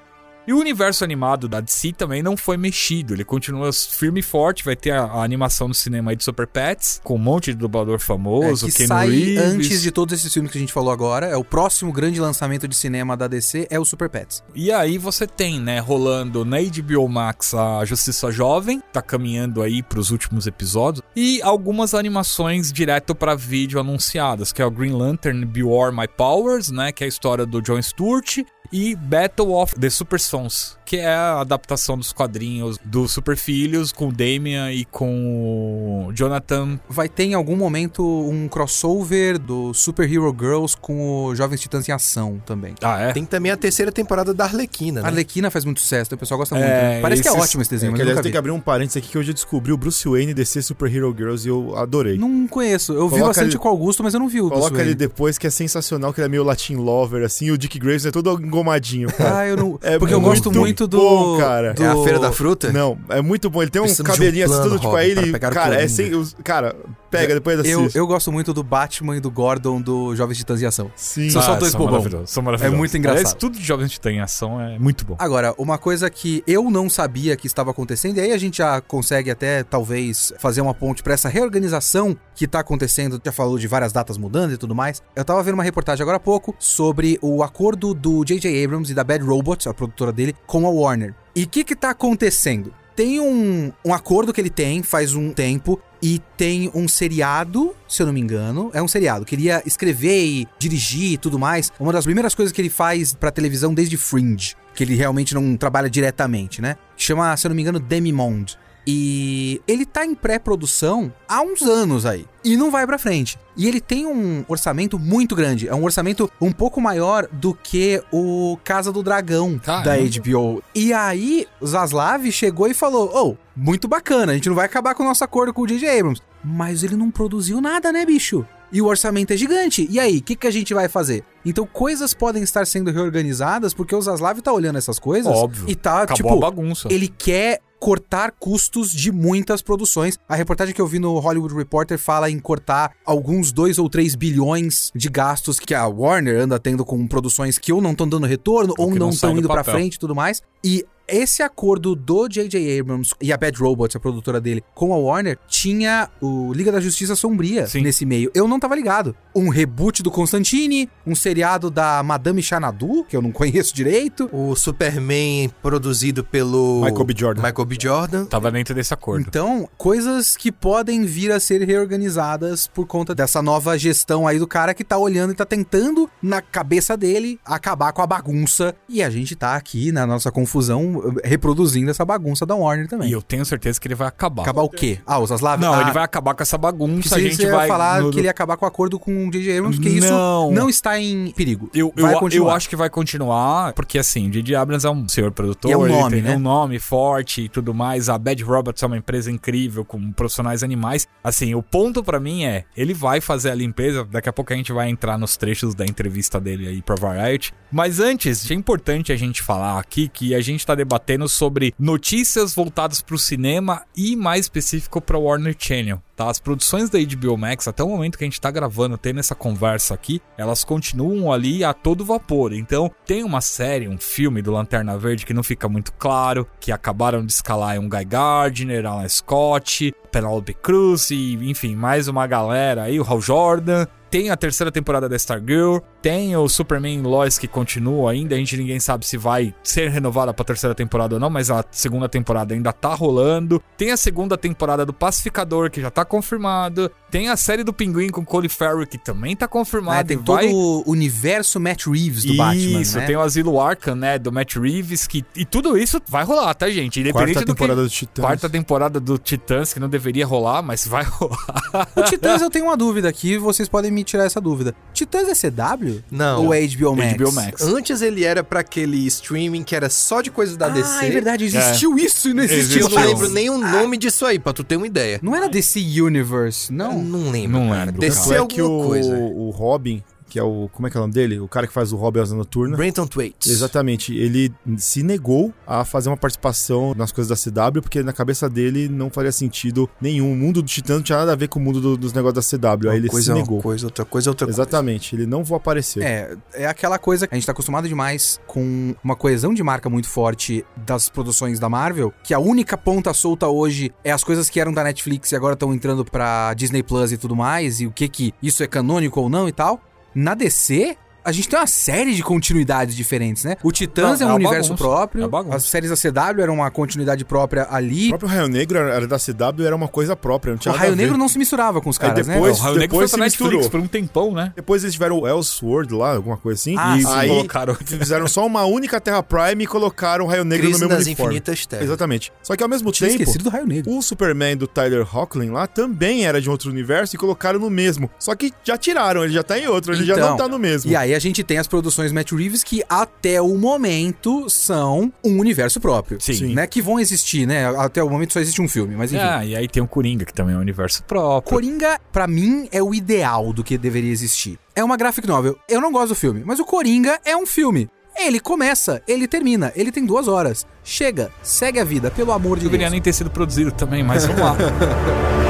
E o universo animado da DC também não foi mexido, ele continua firme e forte, vai ter a, a animação no cinema aí de Super Pets, com um monte de dublador É, famoso, que Ken sai Reeves. antes de todos esses filmes que a gente falou agora. É o próximo grande lançamento de cinema da DC é o Super Pets. E aí você tem, né, rolando na HBO Max a Justiça Jovem, tá caminhando aí pros últimos episódios, e algumas animações direto pra vídeo anunciadas, que é o Green Lantern Beware My Powers, né, que é a história do John Stewart, e Battle of the Super Sons, que é a adaptação dos quadrinhos dos Super Filhos com o Damian e com o Jonathan. Vai ter em algum momento um crossover do Super Hero Girls com o Jovens Titãs em Ação também. Ah, é? Tem também a terceira temporada da Arlequina, A né? Arlequina faz muito sucesso, o pessoal gosta É, muito. né? Parece que é esses- ótimo esse desenho, É, mas eu tem vi. que abrir um parênteses aqui que hoje eu descobri o Bruce Wayne descer Super Hero Girls e eu adorei. Não conheço. Eu vi Coloca bastante ali- com o Augusto, mas eu não vi o Bruce Coloca Wayne. ele depois que é sensacional, que ele é meio Latin Lover, assim, e o Dick Grayson é todo engomadinho, cara. Ah, eu não. É porque eu gosto muito do. bom, cara. do- É a Feira da Fruta? Não, é muito bom. Ele tem um Precisamos de um cabelinho assim, plano, todo tipo Robin, aí, ele. Cara, é sem. Cara, pega depois Eu, assiste. eu gosto muito do Batman e do Gordon do Jovens Titãs em Ação. Sim. São só dois são bobão. maravilhosos, são maravilhosos. É muito engraçado. Aliás, tudo de Jovens Titã em ação é muito bom. Agora, uma coisa que eu não sabia que estava acontecendo, e aí a gente já consegue até talvez fazer uma ponte para essa reorganização que tá acontecendo, já falou de várias datas mudando e tudo mais. Eu tava vendo uma reportagem agora há pouco sobre o acordo do J.J. Abrams e da Bad Robots, a produtora dele, com a Warner. E o que que tá acontecendo? Tem um, um acordo que ele tem faz um tempo e tem um seriado, se eu não me engano, é um seriado, queria escrever e dirigir e tudo mais. Uma das primeiras coisas que ele faz pra televisão desde Fringe, que ele realmente não trabalha diretamente, né? Chama, se eu não me engano, Demimonde. E ele tá em pré-produção há uns anos aí. E não vai pra frente. E ele tem um orçamento muito grande. É um orçamento um pouco maior do que o Casa do Dragão Caramba. da HBO. E aí, o Zaslav chegou e falou: Oh, muito bacana, a gente não vai acabar com o nosso acordo com o J.J. Abrams. Mas ele não produziu nada, né, bicho? E o orçamento é gigante. E aí, o que, que a gente vai fazer? Então, coisas podem estar sendo reorganizadas porque o Zaslav tá olhando essas coisas Óbvio. e tá, Acabou tipo, a bagunça. ele quer cortar custos de muitas produções. A reportagem que eu vi no Hollywood Reporter fala em cortar alguns 2 ou 3 bilhões de gastos que a Warner anda tendo com produções que ou não estão dando retorno ou que não estão indo pra papel. frente e tudo mais. E esse acordo do J.J. Abrams e a Bad Robots, a produtora dele, com a Warner, tinha o Liga da Justiça Sombria Sim. nesse meio. Eu não tava ligado. Um reboot do Constantine, um seriado da Madame Xanadu, que eu não conheço direito. O Superman produzido pelo Michael B. Jordan. Michael B. Jordan. Tava dentro desse acordo. Então, coisas que podem vir a ser reorganizadas por conta dessa nova gestão aí do cara que tá olhando e tá tentando, na cabeça dele, acabar com a bagunça. E a gente tá aqui, na nossa confusão, reproduzindo essa bagunça da Warner também. E eu tenho certeza que ele vai acabar. Acabar o quê? Ah, os Aslav? Não, ah, ele vai acabar com essa bagunça. A gente vai. falar no- que ele ia acabar com o acordo com o J.J. Abrams, porque isso Não. não está em perigo. Eu, eu, eu acho que vai continuar, porque assim, o J.J. Abrams é um senhor produtor, E é um ele nome, tem né? um nome forte e tudo mais. A Bad Robots é uma empresa incrível, com profissionais animais. Assim, o ponto pra mim é, ele vai fazer a limpeza, daqui a pouco a gente vai entrar nos trechos da entrevista dele aí pra Variety. Mas antes, é importante a gente falar aqui que a gente tá debatendo sobre notícias voltadas pro cinema e mais específico pra Warner Channel. Tá, as produções da HBO Max, até o momento que a gente tá gravando, tendo essa conversa aqui, elas continuam ali a todo vapor. Então, tem uma série, um filme do Lanterna Verde que não fica muito claro, que acabaram de escalar um Guy Gardner, Alan Scott, Penelope Cruz e, enfim, mais uma galera aí, o Hal Jordan. Tem a terceira temporada da Stargirl, tem o Superman Lois que continua ainda, a gente ninguém sabe se vai ser renovada pra terceira temporada ou não, mas a segunda temporada ainda tá rolando. Tem a segunda temporada do Pacificador que já tá confirmado. Tem a série do Pinguim com Colin Farrell que também tá Ah, confirmado. tem todo vai... o universo Matt Reeves do isso, Batman, né? tem o Asilo Arkham, né, do Matt Reeves, que e tudo isso vai rolar, tá, gente? Independente Quarta do temporada que... do Titãs. Quarta temporada do Titãs, que não deveria rolar, mas vai rolar. O Titãs eu tenho uma dúvida aqui, vocês podem me tirar essa dúvida. Titãs é CW? Não. Ou é HBO Max? HBO Max. Antes ele era pra aquele streaming que era só de coisas da DC. Ah, é verdade, existiu isso e não existiu Eu não lembro nem o nome disso aí, pra tu ter uma ideia. Não era DC Universe, não? Não lembro, Não lembro, Tanto é que o, coisa. o Robin, que é o. Como é que é o nome dele? O cara que faz o Robin Asa Noturna. Brenton Thwaites. Exatamente. Ele se negou a fazer uma participação nas coisas da CW, porque na cabeça dele não faria sentido nenhum. O mundo do Titã não tinha nada a ver com o mundo do- dos negócios da CW. Aí ele coisa se é uma negou. coisa, outra coisa outra coisa. Exatamente. Ele não vou aparecer. É, é aquela coisa que a gente tá acostumado demais com uma coesão de marca muito forte das produções da Marvel, que a única ponta solta hoje é as coisas que eram da Netflix e agora estão entrando pra Disney Plus e tudo mais, e o que que isso é canônico ou não e tal. Na DC, a gente tem uma série de continuidades diferentes, né? O Titãs Não, é é um uma universo bagunça. próprio, É as séries da CW eram uma continuidade própria O ali. próprio Raio Negro era da CW era uma coisa própria. Não O tinha nada Raio. Negro não se misturava com os Aí caras, depois- né? o Raio Negro foi depois pra se Netflix misturou. por um tempão, né? Depois eles tiveram o Elseworld lá, alguma coisa assim. Ah, e sim. aí Colocaram. fizeram só uma única Terra Prime e colocaram o Raio Negro Crise no mesmo das uniforme. Infinitas Terras. Exatamente. Só que ao mesmo Tinha tempo, esquecido do Raio Negro. o Superman do Tyler Hoechlin lá também era de outro universo e colocaram no mesmo. Só que já tiraram, ele já tá em outro, ele já Então, não tá no mesmo. E aí a gente tem as produções Matt Reeves que até o momento são um universo próprio. Sim. Né? Que vão existir, né? Até o momento só existe um filme, mas enfim. Ah, e aí tem o Coringa, que também é um universo próprio. Coringa, pra mim, é o ideal do que deveria existir. É uma graphic novel. Eu não gosto do filme, mas o Coringa é um filme. Ele começa, ele termina, ele tem duas horas. Chega, segue a vida, pelo amor de Deveria Deus. nem ter sido produzido também, mas vamos lá.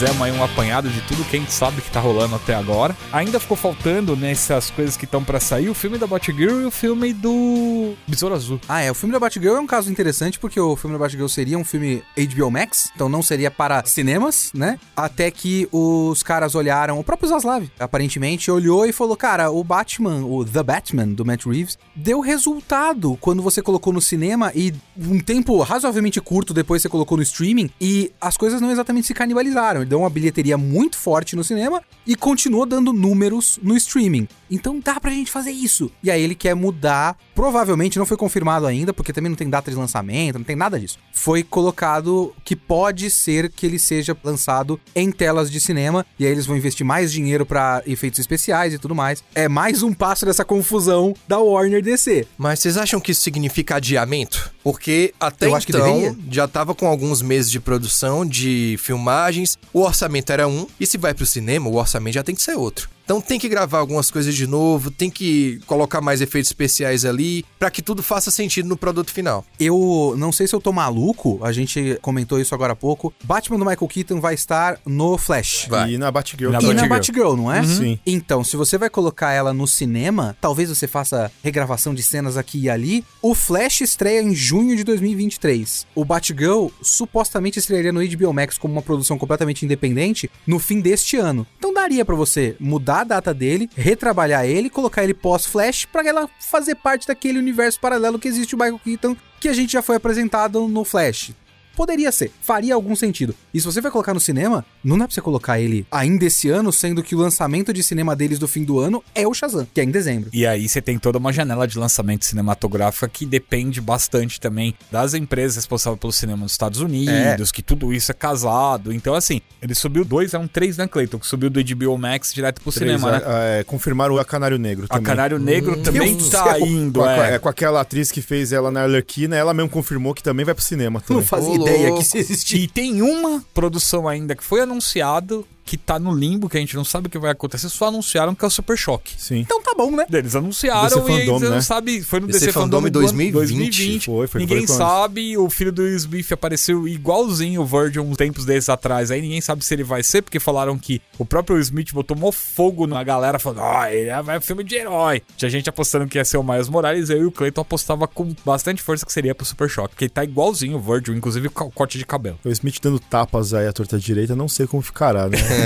Fizemos aí um apanhado de tudo que a gente sabe que tá rolando até agora. Ainda ficou faltando nessas coisas que estão pra sair o filme da Batgirl e o filme do Besouro Azul. Ah, é. O filme da Batgirl é um caso interessante porque o filme da Batgirl seria um filme HBO Max, então não seria para cinemas, né? Até que os caras olharam, o próprio Zaslav, aparentemente, olhou e falou: Cara, o Batman, o The Batman do Matt Reeves, deu resultado quando você colocou no cinema e um tempo razoavelmente curto depois você colocou no streaming e as coisas não exatamente se canibalizaram. Deu uma bilheteria muito forte no cinema e continuou dando números no streaming. Então dá pra gente fazer isso. E aí ele quer mudar. Provavelmente não foi confirmado ainda, porque também não tem data de lançamento, não tem nada disso. Foi colocado que pode ser que ele seja lançado em telas de cinema. E aí eles vão investir mais dinheiro pra efeitos especiais e tudo mais. É mais um passo dessa confusão da Warner DC. Mas vocês acham que isso significa adiamento? Porque até Eu então já tava com alguns meses de produção, de filmagens, o orçamento era um, e se vai pro cinema, o orçamento já tem que ser outro. Então tem que gravar algumas coisas de novo, tem que colocar mais efeitos especiais ali, pra que tudo faça sentido no produto final. Eu não sei se eu tô maluco, a gente comentou isso agora há pouco. Batman do Michael Keaton vai estar no Flash. Vai. E na Batgirl. Na E na Batgirl. Não é? Sim. Então, se você vai colocar ela no cinema, talvez você faça regravação de cenas aqui e ali. O Flash estreia em junho de 2023. O Batgirl supostamente estrearia no HBO Max como uma produção completamente independente no fim deste ano. Então daria pra você mudar a data dele, retrabalhar ele, colocar ele pós-Flash pra ela fazer parte daquele universo paralelo que existe o Michael Keaton que a gente já foi apresentado no Flash. Poderia ser, faria algum sentido. E se você vai colocar no cinema, não dá pra você colocar ele ainda esse ano, sendo que o lançamento de cinema deles do fim do ano é o Shazam, que é em dezembro. E aí você tem toda uma janela de lançamento cinematográfico que depende bastante também das empresas responsáveis pelo cinema nos Estados Unidos, que tudo isso é casado. Então, assim, ele subiu dois, é um três, né, Cleiton? Que subiu do HBO Max direto pro Três, cinema, né? é, é, confirmaram a Canário Negro A também. Canário Negro também Deus do tá céu. indo, Com, a- é. é, com aquela atriz que fez ela na Arlequina, ela mesmo confirmou que também vai pro cinema também. Não fazia Ô, ideia que isso existia. E tem uma produção ainda que foi anunciado, que tá no limbo, que a gente não sabe o que vai acontecer, só anunciaram que é o Super Choque. Sim. Então tá bom, né? Eles anunciaram DC e aí Fandom, você não né? sabe. Foi no DC DC, Fandom Fandom em do ano 2020. Foi, foi ninguém foi sabe. O filho do Smith apareceu igualzinho o Virgil uns tempos desses atrás. Aí ninguém sabe se ele vai ser, porque falaram que o próprio Smith botou mó fogo na galera, falando: Ó, ele vai um filme de herói. Tinha gente apostando que ia ser o Miles Morales. Eu e o Clayton apostava com bastante força que seria pro Super Choque, porque ele tá igualzinho o Virgil, inclusive com o corte de cabelo. O Smith dando tapas aí à torta direita, não sei como ficará, né?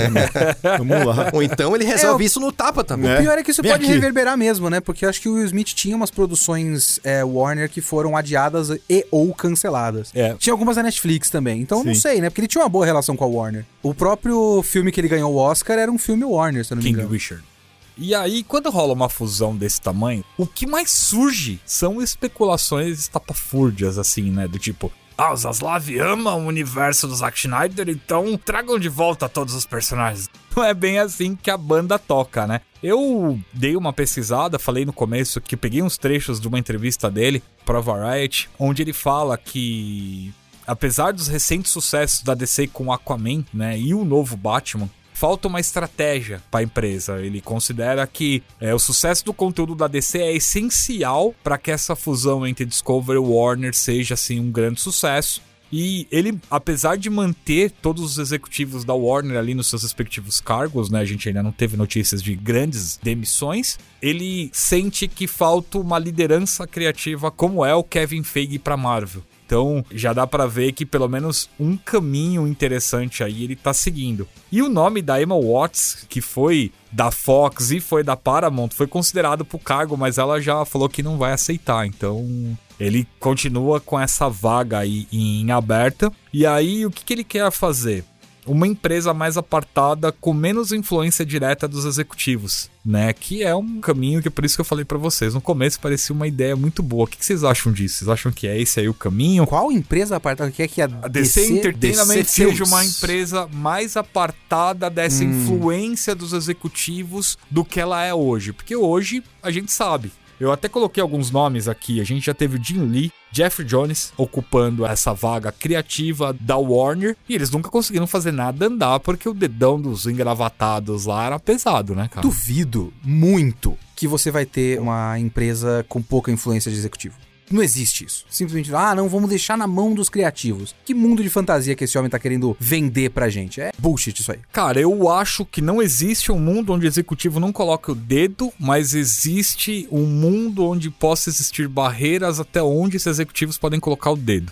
Vamos lá. Ou então ele resolve É, isso no tapa também. É. O pior é que isso Vem pode aqui. reverberar mesmo, né? Porque eu acho que o Will Smith tinha umas produções é, Warner que foram adiadas e ou canceladas. É. Tinha algumas da Netflix também. Então eu não Sim. sei, né? Porque ele tinha uma boa relação com a Warner. O próprio filme que ele ganhou o Oscar era um filme Warner, se eu não me King engano. Richard. E aí, quando rola uma fusão desse tamanho, o que mais surge são especulações estapafúrdias, assim, né? Do tipo, ah, o Zaslav ama o universo do Zack Snyder, então tragam de volta todos os personagens. não é bem assim que a banda toca, né? Eu dei uma pesquisada, falei no começo que peguei uns trechos de uma entrevista dele para Variety, onde ele fala que apesar dos recentes sucessos da DC com Aquaman, né, e o novo Batman, falta uma estratégia para a empresa. Ele considera que é, o sucesso do conteúdo da DC é essencial para que essa fusão entre Discovery e Warner seja assim um grande sucesso. E ele, apesar de manter todos os executivos da Warner ali nos seus respectivos cargos, né? A gente ainda não teve notícias de grandes demissões. Ele sente que falta uma liderança criativa como é o Kevin Feige para Marvel. Então já dá para ver que pelo menos um caminho interessante aí ele tá seguindo. E o nome da Emma Watts, que foi da Fox e foi da Paramount, foi considerado pro cargo, mas ela já falou que não vai aceitar. Então ele continua com essa vaga aí em aberta. E aí o que, que ele quer fazer? Uma empresa mais apartada com menos influência direta dos executivos, né? Que é um caminho que é por isso que eu falei para vocês. No começo parecia uma ideia muito boa. O que vocês acham disso? Vocês acham que é esse aí o caminho? Qual empresa apartada que é que a, a DC, DC Entertainment DC seja Films. uma empresa mais apartada dessa hum. influência dos executivos do que ela é hoje? Porque hoje a gente sabe, eu até coloquei alguns nomes aqui. A gente já teve o Jim Lee, Jeff Jones ocupando essa vaga criativa da Warner e eles nunca conseguiram fazer nada andar porque o dedão dos engravatados lá era pesado, né, cara? Duvido muito que você vai ter uma empresa com pouca influência de executivo. Não existe isso. Simplesmente, ah, não, vamos deixar na mão dos criativos. Que mundo de fantasia que esse homem tá querendo vender pra gente? É bullshit isso aí. Cara, eu acho que não existe um mundo onde o executivo não coloca o dedo, mas existe um mundo onde possa existir barreiras até onde esses executivos podem colocar o dedo.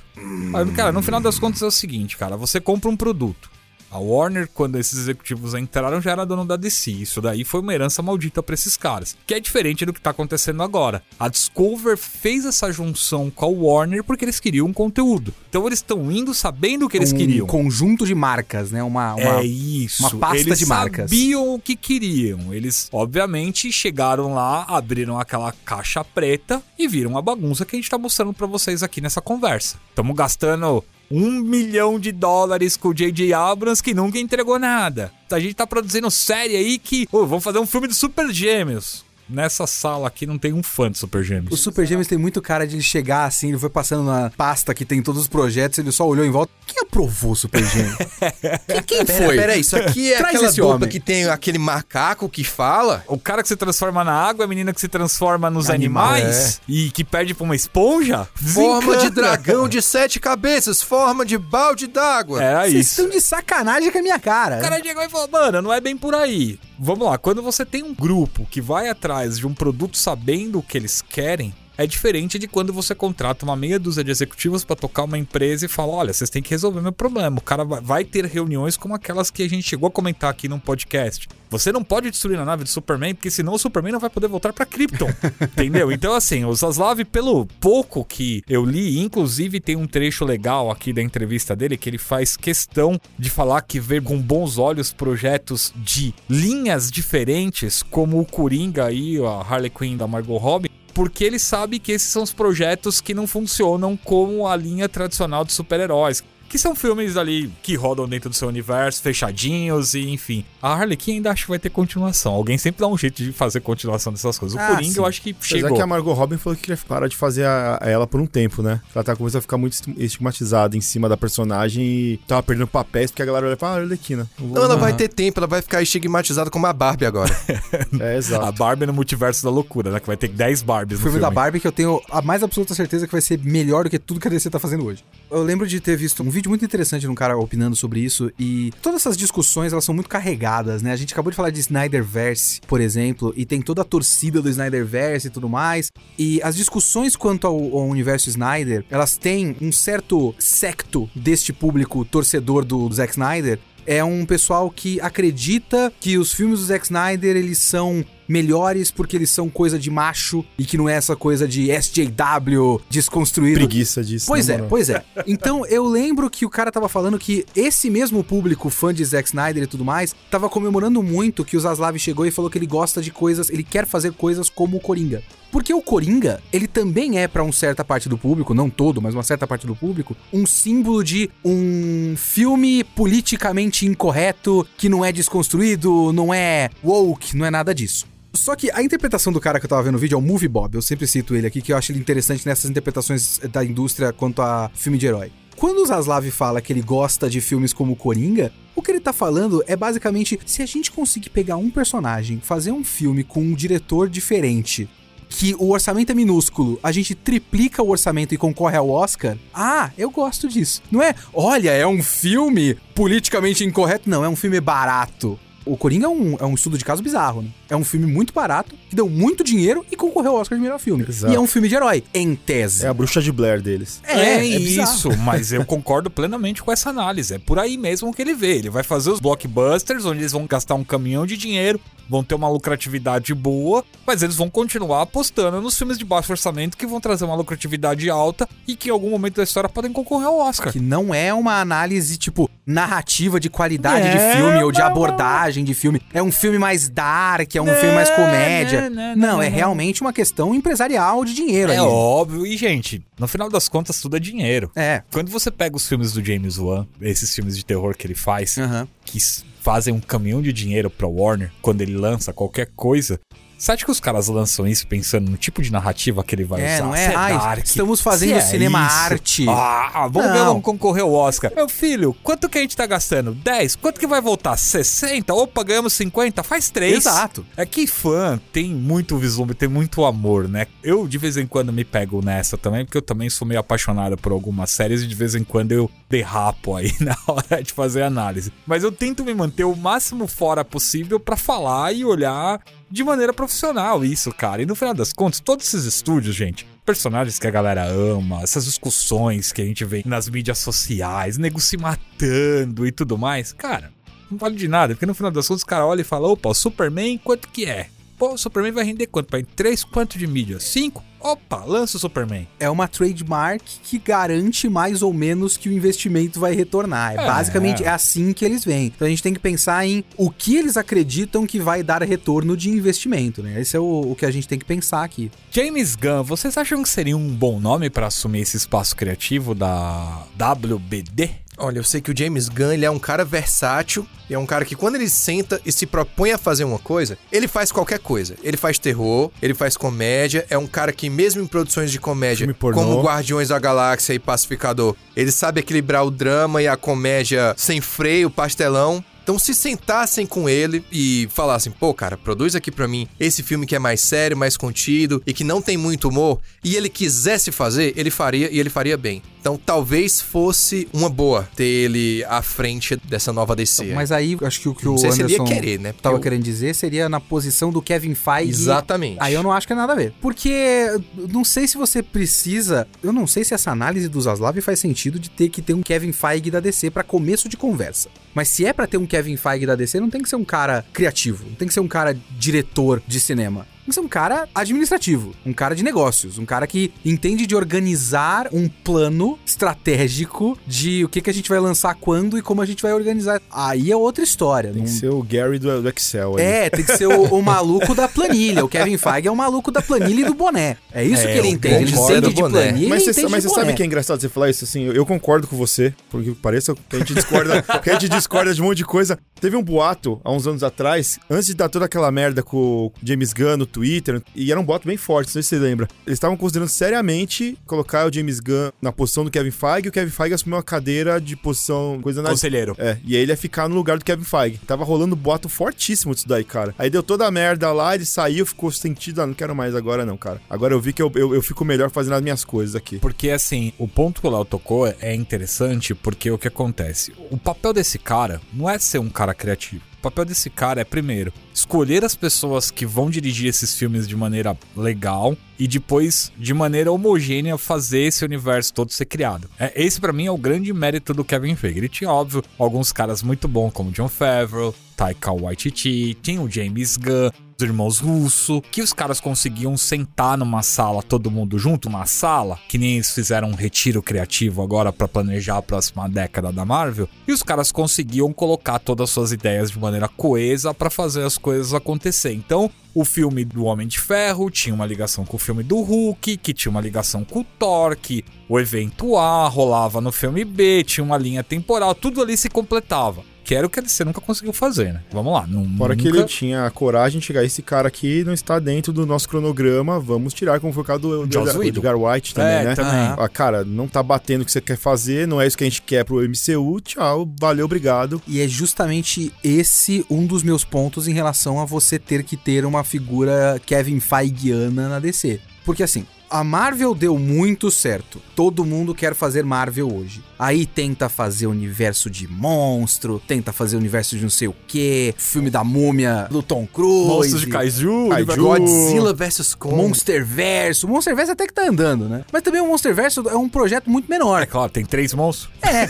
Cara, no final das contas é o seguinte, cara, você compra um produto. A Warner, quando esses executivos entraram, já era dono da DC. Isso daí foi uma herança maldita para esses caras. Que é diferente do que tá acontecendo agora. A Discover fez essa junção com a Warner porque eles queriam um conteúdo. Então eles estão indo sabendo o que eles um queriam. Um conjunto de marcas, né? Uma, uma, é isso. Uma pasta eles de marcas. sabiam o que queriam. Eles, obviamente, chegaram lá, abriram aquela caixa preta e viram a bagunça que a gente tá mostrando para vocês aqui nessa conversa. Estamos gastando um milhão de dólares com o J.J. Abrams que nunca entregou nada. A gente tá produzindo série aí que, oh, vamos fazer um filme de Super Gêmeos nessa sala aqui não tem um fã de Super Gêmeos. O Super Gêmeos tem muito cara de ele chegar assim, ele foi passando na pasta que tem todos os projetos, ele só olhou em volta. Quem aprovou o Super Gêmeos? quem, quem pera, foi? Peraí, isso aqui é Traz aquela dupla homem. que tem aquele macaco que fala? O cara que se transforma na água, a menina que se transforma nos Animal, animais é. e que perde pra uma esponja? Forma de dragão de sete cabeças, forma de balde d'água. É isso. Vocês estão de sacanagem com a minha cara. O cara chegou e falou, mano, não é bem por aí. Vamos lá, quando você tem um grupo que vai atrás de um produto sabendo o que eles querem, é diferente de quando você contrata uma meia dúzia de executivos para tocar uma empresa e fala: olha, vocês têm que resolver meu problema. O cara vai ter reuniões como aquelas que a gente chegou a comentar aqui num podcast. Você não pode destruir a nave de Superman, porque senão o Superman não vai poder voltar para Krypton. entendeu? Então, assim, o Zaslav, pelo pouco que eu li, inclusive tem um trecho legal aqui da entrevista dele que ele faz questão de falar que vê com bons olhos projetos de linhas diferentes, como o Coringa e a Harley Quinn da Margot Robbie porque ele sabe que esses são os projetos que não funcionam como a linha tradicional de super-heróis que são filmes ali que rodam dentro do seu universo, fechadinhos e enfim. A Harley Quinn ainda acho que vai ter continuação. Alguém sempre dá um jeito de fazer continuação dessas coisas. O ah, Coringa sim. eu acho que chegou. Apesar que a Margot Robin falou que queria parar de fazer a, a ela por um tempo, né? Ela tá começando a ficar muito estigmatizada em cima da personagem e tava perdendo papéis porque a galera olha e fala, ah, Arlequina. Não, ela vai ter tempo, ela vai ficar estigmatizada como a Barbie agora. é, exato. A Barbie no multiverso da loucura, né? Que vai ter 10 Barbies o filme, filme da Barbie que eu tenho a mais absoluta certeza que vai ser melhor do que tudo que a DC tá fazendo hoje. Eu lembro de ter visto um vídeo muito interessante num cara opinando sobre isso e todas essas discussões elas são muito carregadas, né? A gente acabou de falar de Snyderverse, por exemplo, e tem toda a torcida do Snyderverse e tudo mais. E as discussões quanto ao, ao universo Snyder, elas têm um certo secto deste público torcedor do, do Zack Snyder é um pessoal que acredita que os filmes do Zack Snyder eles são melhores porque eles são coisa de macho e que não é essa coisa de SJW desconstruído. Preguiça disso. Pois na é, moral. pois é. Então eu lembro que o cara tava falando que esse mesmo público, fã de Zack Snyder e tudo mais, tava comemorando muito que o Zaslav chegou e falou que ele gosta de coisas, ele quer fazer coisas como o Coringa. Porque o Coringa, ele também é pra uma certa parte do público, não todo, mas uma certa parte do público, um símbolo de um filme politicamente incorreto, que não é desconstruído, não é woke, não é nada disso. Só que a interpretação do cara que eu tava vendo no vídeo é o Movie Bob. Eu sempre cito ele aqui, que eu acho ele interessante nessas interpretações da indústria quanto a filme de herói. Quando o Zaslav fala que ele gosta de filmes como Coringa, o que ele tá falando é basicamente se a gente conseguir pegar um personagem, fazer um filme com um diretor diferente, que o orçamento é minúsculo, a gente triplica o orçamento e concorre ao Oscar, ah, eu gosto disso. Não é, olha, é um filme politicamente incorreto, não, é um filme barato. O Coringa é um, é um estudo de caso bizarro, né? É um filme muito barato, que deu muito dinheiro e concorreu ao Oscar de melhor filme. Exato. E é um filme de herói, em tese. É a bruxa de Blair deles. É, bizarro. isso, mas eu concordo plenamente com essa análise. É por aí mesmo que ele vê. Ele vai fazer os blockbusters, onde eles vão gastar um caminhão de dinheiro, vão ter uma lucratividade boa, mas eles vão continuar apostando nos filmes de baixo orçamento que vão trazer uma lucratividade alta e que em algum momento da história podem concorrer ao Oscar. Que não é uma análise, tipo, narrativa de qualidade É, de filme ou de abordagem de filme. É um filme mais dark, é um filme mais comédia. não, Não, não, é não. realmente uma questão empresarial de dinheiro É ali. óbvio. E, gente, no final das contas, tudo é dinheiro. É. Quando você pega os filmes do James Wan, esses filmes de terror que ele faz, Aham. que fazem um caminhão de dinheiro pra Warner quando ele lança qualquer coisa. Você acha que os caras lançam isso pensando no tipo de narrativa que ele vai É, usar? não é? Ai, dark, estamos fazendo é cinema isso. arte. Ah, vamos ver, Não. vamos concorrer ao Oscar. Meu filho, quanto que a gente tá gastando? 10? Quanto que vai voltar? 60? Opa, ganhamos 50? Faz 3. Exato. É que fã tem muito vislumbre, tem muito amor, né? Eu de vez em quando me pego nessa também, porque eu também sou meio apaixonado por algumas séries e de vez em quando eu derrapo aí na hora de fazer análise. Mas eu tento me manter o máximo fora possível pra falar e olhar de maneira profissional isso, cara. E no final das contas, todos esses estúdios, gente, personagens que a galera ama, essas discussões que a gente vê nas mídias sociais, nego se matando e tudo mais, cara, não vale de nada, porque no final das contas o cara olha e fala: opa, o Superman, quanto que é? Pô, o Superman vai render quanto? Em 3, quanto de mídia? 5? Opa, lança o Superman. É uma trademark que garante mais ou menos que o investimento vai retornar. É, É. basicamente é assim que eles vêm. Então a gente tem que pensar em o que eles acreditam que vai dar retorno de investimento, né? Esse é o, o que a gente tem que pensar aqui. James Gunn, vocês acham que seria um bom nome pra assumir esse espaço criativo da WBD? Olha, eu sei que o James Gunn ele é um cara versátil e é um cara que quando ele senta e se propõe a fazer uma coisa, ele faz qualquer coisa. Ele faz terror, ele faz comédia, é um cara que mesmo em produções de comédia, como Guardiões da Galáxia e Pacificador, ele sabe equilibrar o drama e a comédia sem freio, pastelão. Então, se sentassem com ele e falassem, pô, cara, produz aqui pra mim esse filme que é mais sério, mais contido e que não tem muito humor, e ele quisesse fazer, ele faria e ele faria bem. Então, talvez fosse uma boa ter ele à frente dessa nova DC. Mas aí, acho que o que Não o sei se ele ia Anderson querer, né? Tava eu- querendo dizer seria na posição do Kevin Feige. Exatamente. Aí eu não acho que é nada a ver. Porque não sei se você precisa. Eu não sei se essa análise do Zaslav faz sentido de ter que ter um Kevin Feige da DC pra começo de conversa. Mas se é pra ter um Kevin Feige da DC, não tem que ser um cara criativo, não tem que ser um cara diretor de cinema. Tem que ser um cara administrativo, um cara de negócios, um cara que entende de organizar um plano estratégico de o que, que a gente vai lançar quando e como a gente vai organizar. Aí é outra história. Tem não- que ser o Gary do, do Excel. ali. é, tem que ser o, o maluco da planilha. O Kevin Feige é o maluco da planilha e do boné. É isso É, que ele entende. Ele entende de Boné. planilha Mas e você mas de você sabe que é engraçado você falar isso? Assim, eu, eu concordo com você, porque pareça que a gente discorda, que a gente discorda de um monte de coisa. Teve um boato há uns anos atrás, antes de dar toda aquela merda com o James Gunn Twitter, e era um boato bem forte, não sei se você lembra. Eles estavam considerando seriamente colocar o James Gunn na posição do Kevin Feige e o Kevin Feige assumir uma cadeira de posição, coisa na Conselheiro. é, e aí ele ia ficar no lugar do Kevin Feige. Tava rolando boato fortíssimo disso daí, cara. Aí deu toda a merda lá, ele saiu, ficou sentido, ah, não quero mais agora não, cara. Agora eu vi que eu, eu, eu fico melhor fazendo as minhas coisas aqui. Porque assim, o ponto que o Léo tocou é interessante porque o que acontece? O papel desse cara não é ser um cara criativo. Papel desse cara é, primeiro, escolher as pessoas que vão dirigir esses filmes de maneira legal e depois, de maneira homogênea, fazer esse universo todo ser criado. É, esse, pra mim, é o grande mérito do Kevin Feige. Ele tinha, óbvio, alguns caras muito bons, como John Favreau, Taika Waititi, tinha o James Gunn, os irmãos Russo, que os caras conseguiam sentar numa sala, todo mundo junto, uma sala, que nem eles fizeram um retiro criativo agora pra planejar a próxima década da Marvel, e os caras conseguiam colocar todas as suas ideias de maneira coesa pra fazer as coisas acontecer. Então, o filme do Homem de Ferro tinha uma ligação com o filme do Hulk, que tinha uma ligação com o Thor, que o evento A rolava no filme B, tinha uma linha temporal, tudo ali se completava. Que era o que a DC nunca conseguiu fazer, né? Vamos lá. Não, Fora que ele tinha a coragem de chegar, esse cara aqui não está dentro do nosso cronograma, vamos tirar, como foi o caso do, do Edgar, Whedon. Edgar White também, É, né? também. Ah, cara, não tá batendo o que você quer fazer, não é isso que a gente quer pro MCU, tchau, valeu, obrigado. E é justamente esse um dos meus pontos em relação a você ter que ter uma figura Kevin Feigeana na DC. Porque assim, a Marvel deu muito certo. Todo mundo quer fazer Marvel hoje. Aí tenta fazer universo de monstro, tenta fazer universo de não sei o quê, filme da múmia do Tom Cruise. Monstros de Kaiju, Kaiju. Godzilla vs Kong. Monsterverso. Monsterverso até que tá andando, né? Mas também o Monsterverso é um projeto muito menor. É claro, tem três monstros. É.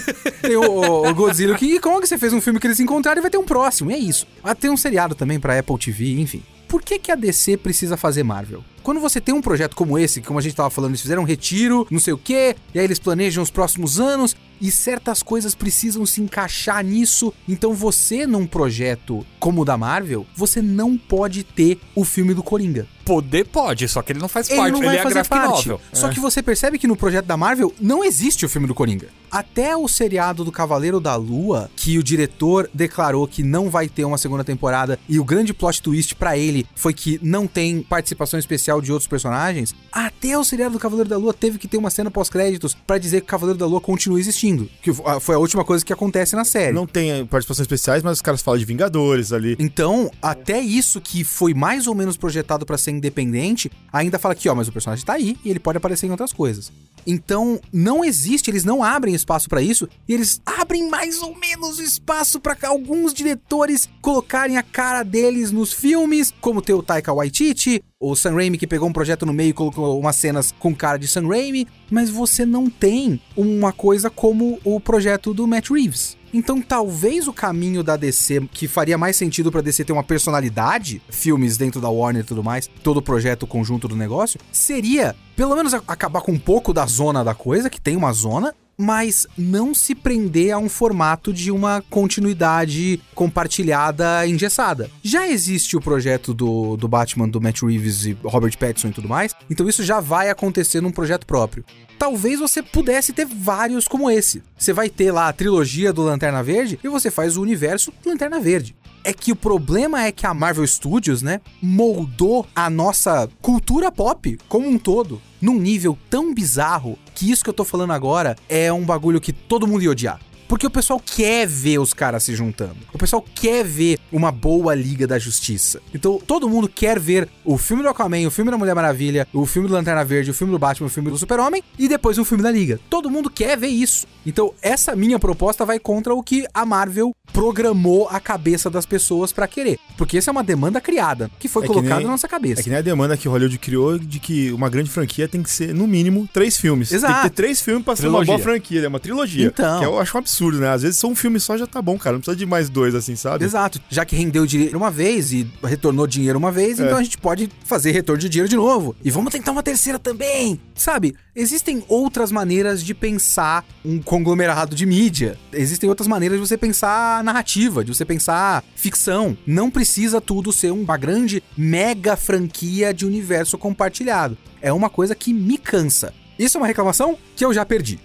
Tem o, o- Godzilla e King Kong, você fez um filme que eles encontraram e vai ter um próximo, e é isso. Ah, tem um seriado também pra Apple TV, enfim. Por que, que a DC precisa fazer Marvel? Quando você tem um projeto como esse, como a gente tava falando, eles fizeram um retiro, não sei o quê, e aí eles planejam os próximos anos, e certas coisas precisam se encaixar nisso. Então você, num projeto como o da Marvel, você não pode ter o filme do Coringa. Poder pode, só que ele não faz Ele parte, não ele vai é fazer graphic parte. novel. Só que você percebe que no projeto da Marvel não existe o filme do Coringa. Até o seriado do Cavaleiro da Lua, que o diretor declarou que não vai ter uma segunda temporada e o grande plot twist pra ele foi que não tem participação especial de outros personagens, até o seriado do Cavaleiro da Lua teve que ter uma cena pós-créditos pra dizer que o Cavaleiro da Lua continua existindo, que ah, foi a última coisa que acontece na série. Não tem eh, participações especiais, mas os caras falam de Vingadores ali. Então, até isso que foi mais ou menos projetado pra ser independente, ainda fala que, ó, mas o personagem tá aí e ele pode aparecer em outras coisas. Então, não existe, eles não abrem espaço pra isso, e eles abrem mais ou menos espaço pra alguns diretores colocarem a cara deles nos filmes, como tem o Taika Waititi, o Sam Raimi que pegou um projeto no meio e colocou umas cenas com cara de Sam Raimi, mas você não tem uma coisa como o projeto do Matt Reeves. Então, talvez o caminho da DC, que faria mais sentido pra DC ter uma personalidade, filmes dentro da Warner e tudo mais, todo o projeto conjunto do negócio, seria pelo menos acabar com um pouco da zona da coisa, que tem uma zona, mas não se prender a um formato de uma continuidade compartilhada engessada. Já existe o projeto do, do Batman do Matt Reeves e Robert Pattinson e tudo mais, então isso já vai acontecer num projeto próprio. Talvez você pudesse ter vários como esse. Você vai ter lá a trilogia do Lanterna Verde e você faz o universo Lanterna Verde. É que o problema é que a Marvel Studios, né, moldou a nossa cultura pop como um todo num nível tão bizarro que isso que eu tô falando agora é um bagulho que todo mundo ia odiar. Porque o pessoal quer ver os caras se juntando. O pessoal quer ver uma boa Liga da Justiça. Então, todo mundo quer ver o filme do Aquaman, o filme da Mulher Maravilha, o filme do Lanterna Verde, o filme do Batman, o filme do Super-Homem e depois um filme da Liga. Todo mundo quer ver isso. Então, essa minha proposta vai contra o que a Marvel programou a cabeça das pessoas pra querer. Porque essa é uma demanda criada, que foi É que colocada nem- na nossa cabeça. É que nem a demanda que Hollywood criou de que uma grande franquia tem que ser, no mínimo, três filmes. Exato. Tem que ter três filmes pra ser uma boa franquia, é uma trilogia. Então. Que eu acho um absurdo, né? Às vezes só um filme só já tá bom, cara. Não precisa de mais dois, assim, sabe? Exato. Já que rendeu dinheiro uma vez e retornou dinheiro uma vez, então a gente pode fazer retorno de dinheiro de novo. E vamos tentar uma terceira também. Sabe? Existem outras maneiras de pensar um conglomerado de mídia. Existem outras maneiras de você pensar narrativa, de você pensar ficção. Não precisa tudo ser uma grande mega franquia de universo compartilhado. É uma coisa que me cansa. Isso é uma reclamação que eu já perdi.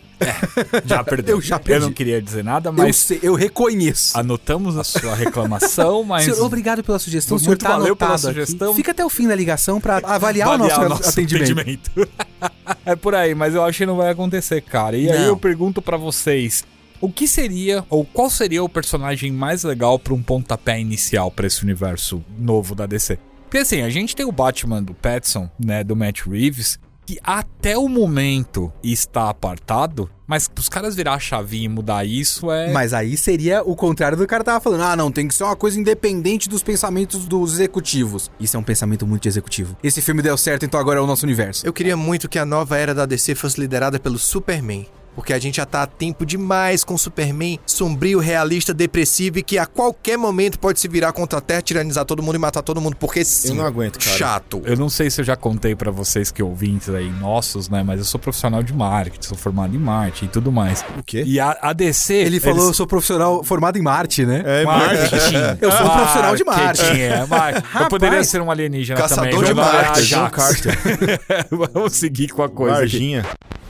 Já perdeu. Eu já perdi. Eu não queria dizer nada, Eu, mas sei, eu reconheço. anotamos a sua reclamação, mas Senhor, obrigado pela sugestão. O senhor Muito tá valeu pela aqui. sugestão. Fica até o fim da ligação pra avaliar, avaliar o nosso, atendimento. é por aí, mas eu acho que não vai acontecer, cara. E aí Não. eu pergunto pra vocês, o que seria ou qual seria o personagem mais legal pra um pontapé inicial pra esse universo novo da DC? Porque assim, a gente tem o Batman do Pattinson, né, do Matt Reeves, que até o momento está apartado, mas os caras virar a chavinha e mudar isso é Mas aí seria o contrário do cara tava falando. Ah, não, tem que ser uma coisa independente dos pensamentos dos executivos. Isso é um pensamento muito de executivo. Esse filme deu certo, então agora é o nosso universo. Eu queria muito que a nova era da DC fosse liderada pelo Superman. Porque a gente já tá há tempo demais com Superman sombrio, realista, depressivo e que a qualquer momento pode se virar contra a Terra, tiranizar todo mundo e matar todo mundo. Porque sim. Eu não aguento, cara. Chato. Eu não sei se eu já contei pra vocês que ouvintes aí nossos, né? Mas eu sou profissional de marketing, sou formado em marketing e tudo mais. O quê? E a, a DC. Ele falou, eu eles- sou profissional formado em Marte, né? É, Marketing. Eu sou um profissional de Marketing, marketing. é, marketing. Eu poderia ser um alienígena Caçador também. de John Ajax. Carter. Vamos seguir com a coisa aqui.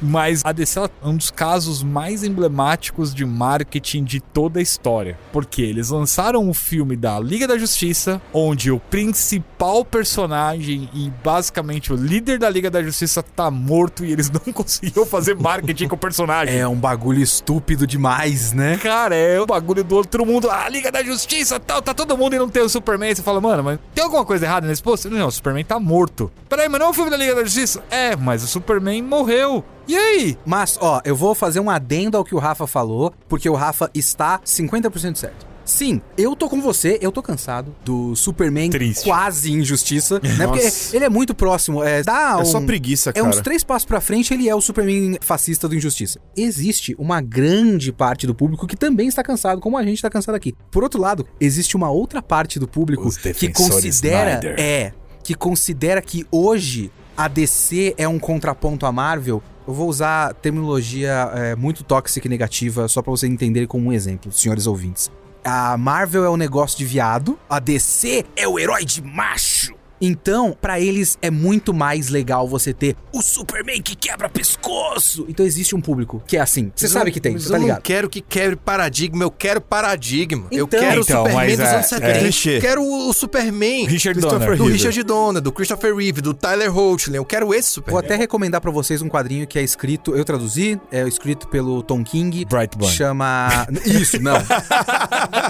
Mas a DC é um dos casos mais emblemáticos de marketing de toda a história. Porque eles lançaram o filme da Liga da Justiça, onde o principal personagem e basicamente o líder da Liga da Justiça tá morto e eles não conseguiram fazer marketing com o personagem. É um bagulho estúpido demais, né? Cara, é o bagulho do outro mundo. A Liga da Justiça, tal, tá todo mundo e não tem o Superman. Você fala, mano, mas tem alguma coisa errada nesse posto? Não, o Superman tá morto. Peraí, mas não é o filme da Liga da Justiça? É, mas o Superman morreu. E aí? Mas, ó, eu vou fazer um adendo ao que o Rafa falou, porque o Rafa está 50% certo. Sim, eu tô com você, eu tô cansado do Superman Triste. quase injustiça, né? Porque ele é muito próximo, é, dá É só um- preguiça, É cara. uns três passos pra frente, ele é o Superman fascista do Injustiça. Existe uma grande parte do público que também está cansado, como a gente está cansado aqui. Por outro lado, existe uma outra parte do público Os que considera. Snyder. É. Que considera que hoje a DC é um contraponto à Marvel. Eu vou usar terminologia é, muito tóxica e negativa, só pra vocês entenderem como um exemplo, senhores ouvintes. A Marvel é o negócio de viado, a DC é o herói de macho. Então, pra eles é muito mais legal você ter o Superman que quebra pescoço. Então existe um público que é assim. Você sabe que tem, Mas você tá eu não ligado? quero que quebre paradigma, eu quero paradigma. eu Então- quero Então, o Superman dos é- anos é 70. clichê. quero o, Superman Richard Donner. do. Richard Donner, do Christopher Reeve, do Tyler Hoechlin. Eu quero esse Vou Superman. até recomendar pra vocês um quadrinho que é escrito, eu traduzi, é escrito pelo Tom King. Brightburn. Chama. Isso, não.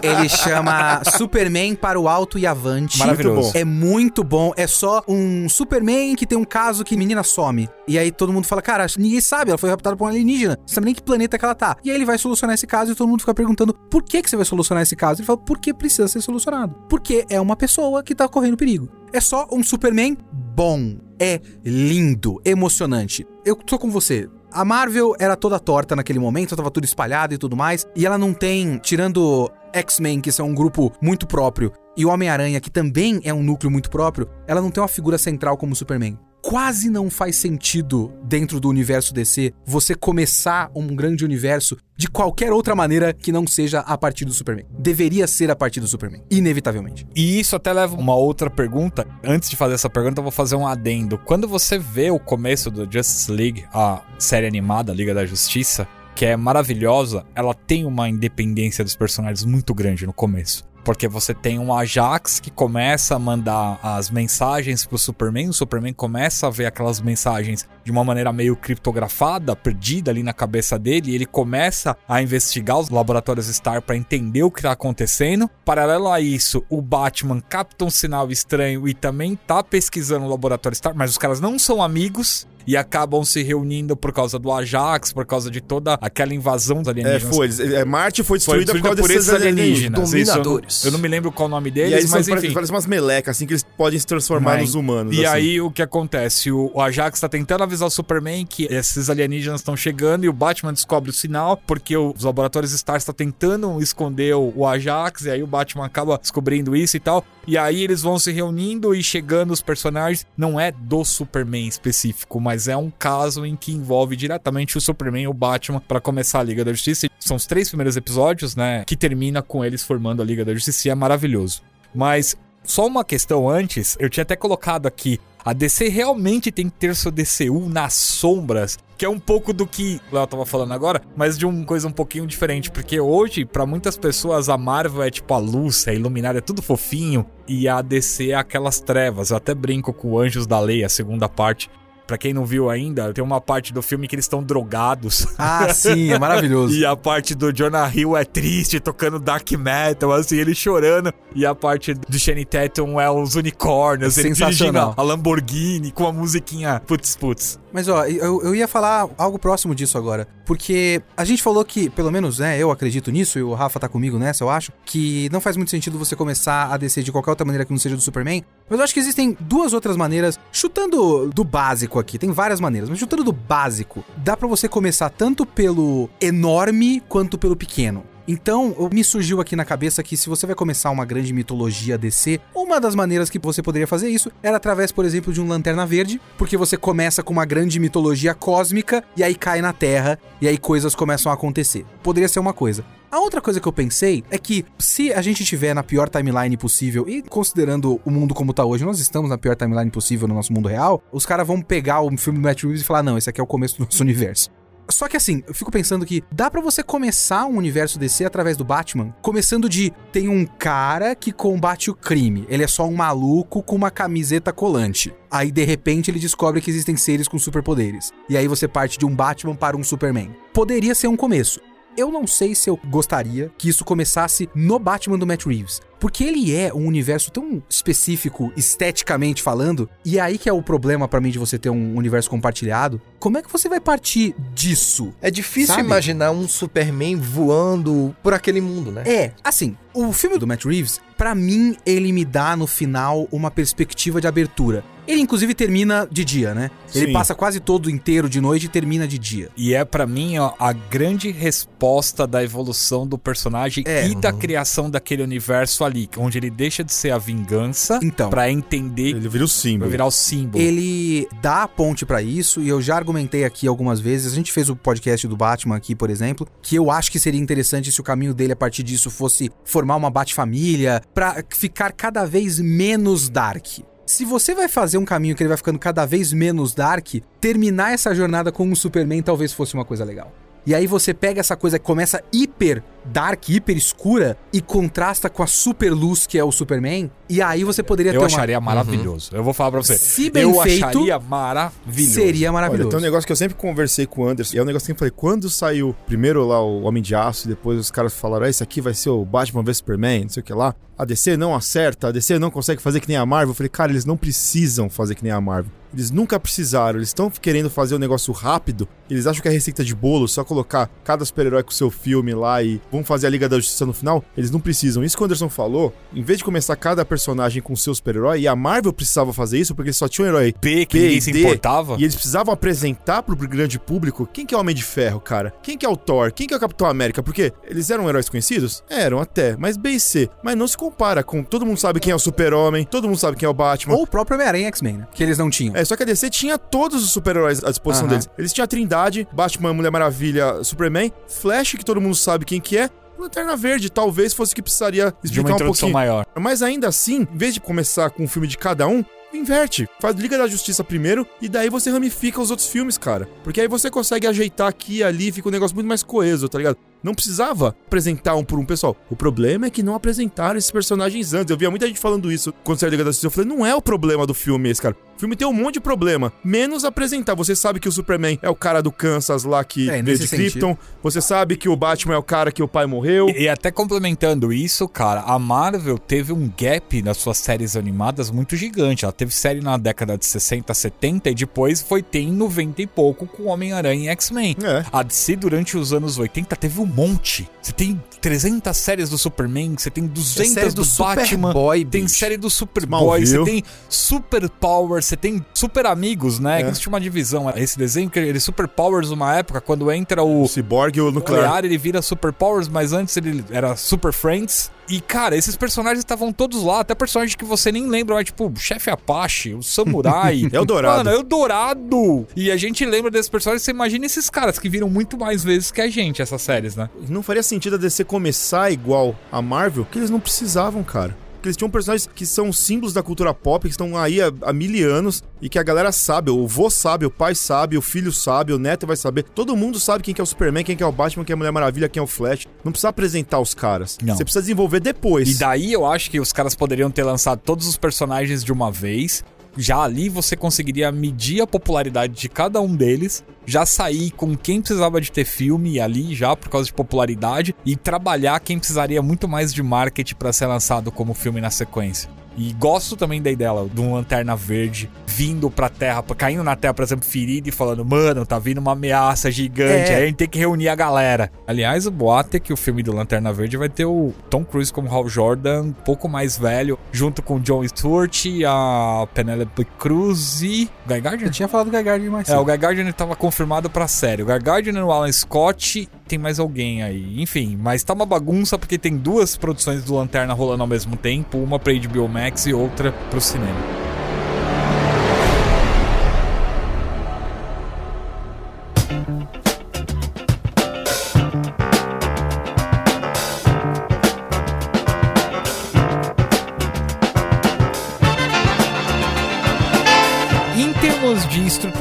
Ele chama Superman para o Alto e Avante. Maravilhoso. É muito bom. É só um Superman que tem um caso que menina some. E aí todo mundo fala, cara, ninguém sabe, ela foi raptada por um alienígena. Você sabe nem que planeta que ela tá. E aí ele vai solucionar esse caso e todo mundo fica perguntando, por que, que você vai solucionar esse caso? Ele fala, porque precisa ser solucionado. Porque é uma pessoa que tá correndo perigo. É só um Superman bom. É lindo, emocionante. Eu tô com você. A Marvel era toda torta naquele momento, tava tudo espalhado e tudo mais. E ela não tem, tirando X-Men, que são um grupo muito próprio, e o Homem-Aranha, que também é um núcleo muito próprio, ela não tem uma figura central como o Superman. Quase não faz sentido, dentro do universo DC, você começar um grande universo de qualquer outra maneira que não seja a partir do Superman. Deveria ser a partir do Superman, inevitavelmente. E isso até leva uma outra pergunta. Antes de fazer essa pergunta, eu vou fazer um adendo. Quando você vê o começo do Justice League, a série animada Liga da Justiça, que é maravilhosa, ela tem uma independência dos personagens muito grande no começo. Porque você tem um Ajax que começa a mandar as mensagens pro Superman, o Superman começa a ver aquelas mensagens de uma maneira meio criptografada, perdida ali na cabeça dele, e ele começa a investigar os laboratórios Star para entender o que tá acontecendo. Paralelo a isso, o Batman capta um sinal estranho e também tá pesquisando o laboratório Star, mas os caras não são amigos. E acabam se reunindo por causa do Ajax, por causa de toda aquela invasão dos É, alienígenas. foi. eles- é, Marte foi Foi destruída, destruída por por esses desses alienígenas. Isso, eu não- dominadores. eu não me lembro qual o nome E deles, mas são, enfim. parece umas melecas, assim, que eles podem se transformar Mas- nos humanos. E assim. aí o que acontece? O, o Ajax tá tentando avisar o Superman que esses alienígenas estão chegando e o Batman descobre o sinal porque os laboratórios Stars estão tentando esconder o, Ajax e aí o Batman acaba descobrindo isso e tal. E aí eles vão se reunindo e chegando os personagens. Não é do Superman específico, mas é um caso em que envolve diretamente o Superman e o Batman pra começar a Liga da Justiça. São os três primeiros episódios, né? Que termina com eles formando a Liga da Justiça e é maravilhoso. Mas só uma questão antes, eu tinha até colocado aqui. A DC realmente tem que ter seu DCU nas sombras, que é um pouco do que o Léo tava falando agora, mas de uma coisa um pouquinho diferente, porque hoje, pra muitas pessoas, a Marvel é tipo a luz, é iluminada, é tudo fofinho, e a DC é aquelas trevas. Eu até brinco com Anjos da Lei, a segunda parte. Pra quem não viu ainda, tem uma parte do filme que eles estão drogados. Ah, sim, é maravilhoso. E a parte do Jonah Hill é triste, tocando dark metal, assim, ele chorando. E a parte do Shane Tatum é os unicórnios, ele dirigindo Sensacional. a Lamborghini com a musiquinha putz putz. Mas ó, eu, eu ia falar algo próximo disso agora. Porque a gente falou que, pelo menos, né, eu acredito nisso, e o Rafa tá comigo nessa, eu acho, que não faz muito sentido você começar a descer de qualquer outra maneira que não seja do Superman, Mas eu acho que existem duas outras maneiras, chutando do básico aqui, tem várias maneiras, mas chutando do básico, dá pra você começar tanto pelo enorme quanto pelo pequeno. Então, me surgiu aqui na cabeça que se você vai começar uma grande mitologia DC, uma das maneiras que você poderia fazer isso era através, por exemplo, de um Lanterna Verde, porque você começa com uma grande mitologia cósmica e aí cai na Terra e aí coisas começam a acontecer. Poderia ser uma coisa. A outra coisa que eu pensei é que se a gente tiver na pior timeline possível, e considerando o mundo como tá hoje, nós estamos na pior timeline possível no nosso mundo real, os caras vão pegar o filme do Matt Reeves e falar: não, esse aqui é o começo do nosso universo. Só que assim, eu fico pensando que dá pra você começar um universo DC através do Batman, começando de tem um cara que combate o crime. Ele é só um maluco com uma camiseta colante. Aí de repente ele descobre que existem seres com superpoderes. E aí você parte de um Batman para um Superman. Poderia ser um começo. Eu não sei se eu gostaria que isso começasse no Batman do Matt Reeves. Porque ele é um universo tão específico, esteticamente falando, e é aí que é o problema pra mim de você ter um universo compartilhado. Como é que você vai partir disso? É difícil Sabe? imaginar um Superman voando por aquele mundo, né? É, assim, o filme do Matt Reeves, pra mim, ele me dá no final uma perspectiva de abertura. Ele inclusive termina de dia, né? Ele Sim. passa quase todo inteiro de noite e termina de dia. E é pra mim ó, a grande resposta da evolução do personagem É. e da criação daquele universo ali, onde ele deixa de ser a vingança Então, pra entender Ele vira o pra símbolo. virar o símbolo. ele dá a ponte pra isso e eu já argumentei aqui algumas vezes. A gente fez o podcast do Batman aqui, por exemplo, que eu acho que seria interessante se o caminho dele a partir disso fosse formar uma Bat-família pra ficar cada vez menos dark. Se você vai fazer um caminho que ele vai ficando cada vez menos dark, terminar essa jornada com um Superman talvez fosse uma coisa legal. E aí você pega essa coisa que começa hiper dark, hiper escura e contrasta com a super luz que é o Superman, e aí você poderia Eu ter acharia maravilhoso. Eu vou falar pra você. Se bem eu feito, acharia maravilhoso. seria Olha, maravilhoso. tem um negócio que eu sempre conversei com o Anderson, e é um negócio que eu falei, quando saiu primeiro lá o Homem de Aço, e depois os caras falaram, ah, esse aqui vai ser o Batman vs Superman, não sei o que lá, a DC não acerta, a DC não consegue fazer que nem a Marvel, eu falei, cara, eles não precisam fazer que nem a Marvel. Eles nunca precisaram, eles estão querendo fazer um negócio rápido, eles acham que é receita de bolo, só colocar cada super-herói com seu filme lá e vão fazer a Liga da Justiça no final, eles não precisam. Isso que o Anderson falou, em vez de começar cada personagem com seu super-herói, e a Marvel precisava fazer isso porque só tinha um herói B que B ninguém e se D, importava. E eles precisavam apresentar pro grande público quem que é o Homem de Ferro, cara. Quem que é o Thor, quem que é o Capitão América. Porque eles eram heróis conhecidos? Eram até, mas B e C. Mas não se compara com... Todo mundo sabe quem é o Super-Homem, todo mundo sabe quem é o Batman. Ou o próprio Homem-Aranha e X-Men, né? Que eles não tinham. É, só que a DC tinha todos os super-heróis à disposição Aham. deles. Eles tinham a Trindade, Batman, Mulher Maravilha, Superman, Flash, que todo mundo sabe quem que é, Lanterna Verde, talvez fosse o que precisaria de uma explicar um pouquinho. maior. Mas ainda assim, em vez de começar com um filme de cada um, inverte. Faz Liga da Justiça primeiro e daí você ramifica os outros filmes, cara. Porque aí você consegue ajeitar aqui e ali, fica um negócio muito mais coeso, tá ligado? Não precisava apresentar um por um, pessoal. O problema é que não apresentaram esses personagens antes. Eu via muita gente falando isso quando saiu a Liga da Justiça. Eu falei, não é o problema do filme esse, cara. O filme tem um monte de problema. Menos apresentar. Você sabe que o Superman é o cara do Kansas lá que É, veio de. Krypton. Você sabe que o Batman é o cara que o pai morreu. E, e até complementando isso, cara, a Marvel teve um gap nas suas séries animadas muito gigante. Ela teve série na década de 60, 70 e depois foi ter em 90 e pouco com Homem-Aranha e X-Men. É. A DC durante os anos 80 teve um monte. Você tem 300 séries do Superman, você tem 200 série do do, Batman, Superboy, tem bicho. série do Superboy, você tem Super Power, você tem Super Amigos, né? É. Existe uma divisão. Esse desenho que ele Super Powers uma época quando entra o O Cyborg e o Nuclear. nuclear, ele vira Super Powers, mas antes ele era Super Friends. E, cara, esses personagens estavam todos lá, até personagens que você nem lembra, mas, tipo, o chefe Apache, o Samurai. Eldorado. Mano, Eldorado! E a gente lembra desses personagens, você imagina esses caras que viram muito mais vezes que a gente, essas séries, né? Não faria sentido a DC começar igual a Marvel, que eles não precisavam, cara. Porque eles tinham personagens que são símbolos da cultura pop, que estão aí há, há mil anos e que a galera sabe. O vô sabe, o pai sabe, o filho sabe, o neto vai saber. Todo mundo sabe quem que é o Superman, quem que é o Batman, quem é a Mulher Maravilha, quem é o Flash. Não precisa apresentar os caras. Não. Você precisa desenvolver depois. E daí eu acho que os caras poderiam ter lançado todos os personagens de uma vez. Já ali você conseguiria medir a popularidade de cada um deles, já sair com quem precisava de ter filme ali já por causa de popularidade e trabalhar quem precisaria muito mais de marketing pra ser lançado como filme na sequência. E gosto também da ideia de um lanterna verde vindo pra terra, caindo na terra, por exemplo, ferido e falando, mano, tá vindo uma ameaça gigante, É. aí a gente tem que reunir a galera. Aliás, o boato é que o filme do Lanterna Verde vai ter o Tom Cruise como Hal Jordan, um pouco mais velho, junto com o John Stewart, a Penelope Cruz e o Guy Gardner? Eu tinha falado do Gagard mais É, cedo. o Guy Gardner tava confirmado pra série. O Guy Gardner, o Alan Scott, tem mais alguém aí. Enfim, mas tá uma bagunça porque tem duas produções do Lanterna rolando ao mesmo tempo, uma pra HBO Max e outra pro cinema.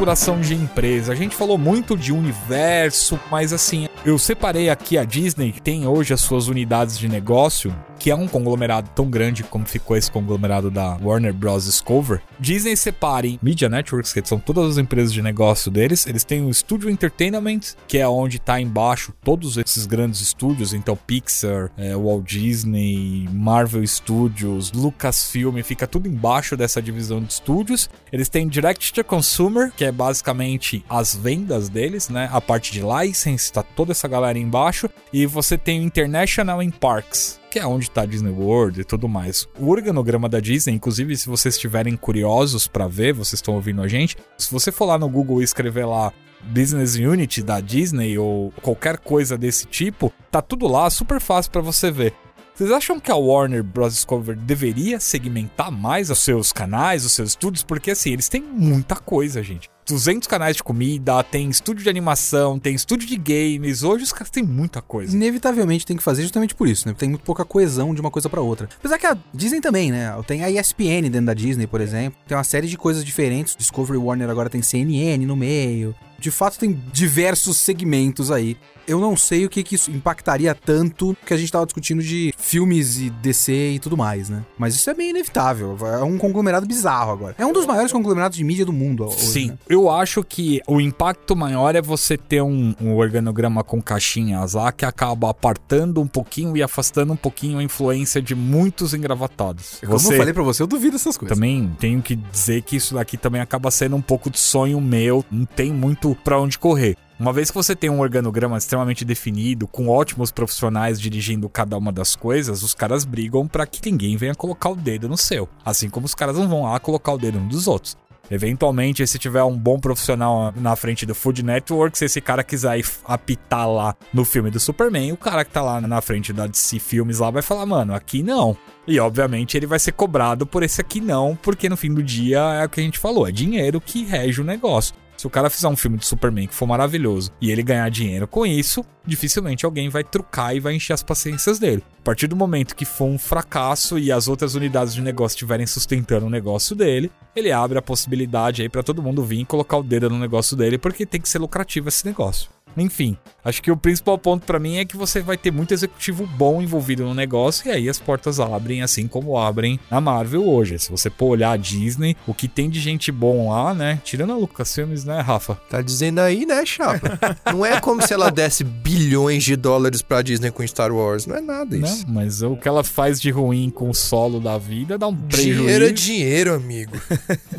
Estruturação de empresa, a gente falou muito de universo, mas assim, eu separei aqui a Disney, que tem hoje as suas unidades de negócio, que é um conglomerado tão grande como ficou esse conglomerado da Warner Bros. Discover. Disney separa em Media Networks, que são todas as empresas de negócio deles. Eles têm o Studio Entertainment, que é onde tá embaixo todos esses grandes estúdios, então Pixar, é, Walt Disney, Marvel Studios, Lucasfilm, fica tudo embaixo dessa divisão de estúdios. Eles têm Direct to Consumer, que é basicamente as vendas deles, né? A parte de license, tá toda essa galera embaixo. E você tem o International in Parks, que é onde tá a Disney World e tudo mais. O organograma da Disney, inclusive, se vocês estiverem curiosos pra ver, vocês estão ouvindo a gente, se você for lá no Google e escrever lá Business Unit da Disney ou qualquer coisa desse tipo, tá tudo lá, super fácil pra você ver. Vocês acham que a Warner Bros. Discovery deveria segmentar mais os seus canais, os seus estúdios? Porque assim, eles têm muita coisa, gente. 200 canais de comida, tem estúdio de animação, tem estúdio de games. Hoje os caras têm muita coisa. Inevitavelmente tem que fazer justamente por isso, né? Tem muito pouca coesão de uma coisa pra outra. Apesar que a Disney também, né? Tem a ESPN dentro da Disney, por exemplo. Tem uma série de coisas diferentes. Discovery Warner agora tem CNN no meio. De fato, tem diversos segmentos aí. Eu não sei o que, que isso impactaria tanto que a gente tava discutindo de filmes e DC e tudo mais, né? Mas isso é meio inevitável. É um conglomerado bizarro agora. É um dos maiores conglomerados de mídia do mundo hoje, Sim, né? eu acho que o impacto maior é você ter um, um organograma com caixinhas lá que acaba apartando um pouquinho e afastando um pouquinho a influência de muitos engravatados. Como eu falei pra você, eu duvido essas coisas. Também tenho que dizer que isso daqui também acaba sendo um pouco de sonho meu, não tem muito pra onde correr. Uma vez que você tem um organograma extremamente definido, com ótimos profissionais dirigindo cada uma das coisas, os caras brigam pra que ninguém venha colocar o dedo no seu. Assim como os caras não vão lá colocar o dedo um dos outros. Eventualmente, se tiver um bom profissional na frente do Food Network, se esse cara quiser apitar lá no filme do Superman, o cara que tá lá na frente da DC Filmes lá vai falar, mano, aqui não. E obviamente ele vai ser cobrado por esse aqui não, porque no fim do dia é o que a gente falou, é dinheiro que rege o negócio. Se o cara fizer um filme de Superman que for maravilhoso e ele ganhar dinheiro com isso, dificilmente alguém vai trucar e vai encher as paciências dele. A partir do momento que for um fracasso e as outras unidades de negócio estiverem sustentando o negócio dele, ele abre a possibilidade aí pra todo mundo vir e colocar o dedo no negócio dele, porque tem que ser lucrativo esse negócio. Enfim, acho que o principal ponto pra mim é que você vai ter muito executivo bom envolvido no negócio e aí as portas abrem assim como abrem na Marvel hoje. Se você for olhar a Disney, o que tem de gente bom lá, né? Tirando a Lucasfilmes, né, Rafa? Tá dizendo aí, né, chapa? Não é como se ela desse bilhões de dólares pra Disney com Star Wars. Não é nada isso. Mas o que ela faz de ruim com o solo da vida dá um prejuízo. Dinheiro é dinheiro, amigo.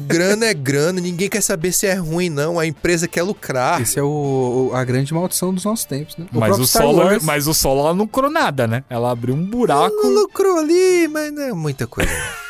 grana é grana. Ninguém quer saber se é ruim, não. A empresa quer lucrar. Esse é o, o- a grande maldição dos nossos tempos, né? Mas próprio o, solo, Wars- mas o solo ela não curou nada, né? Ela abriu um buraco. Ela lucrou ali, mas não é muita coisa.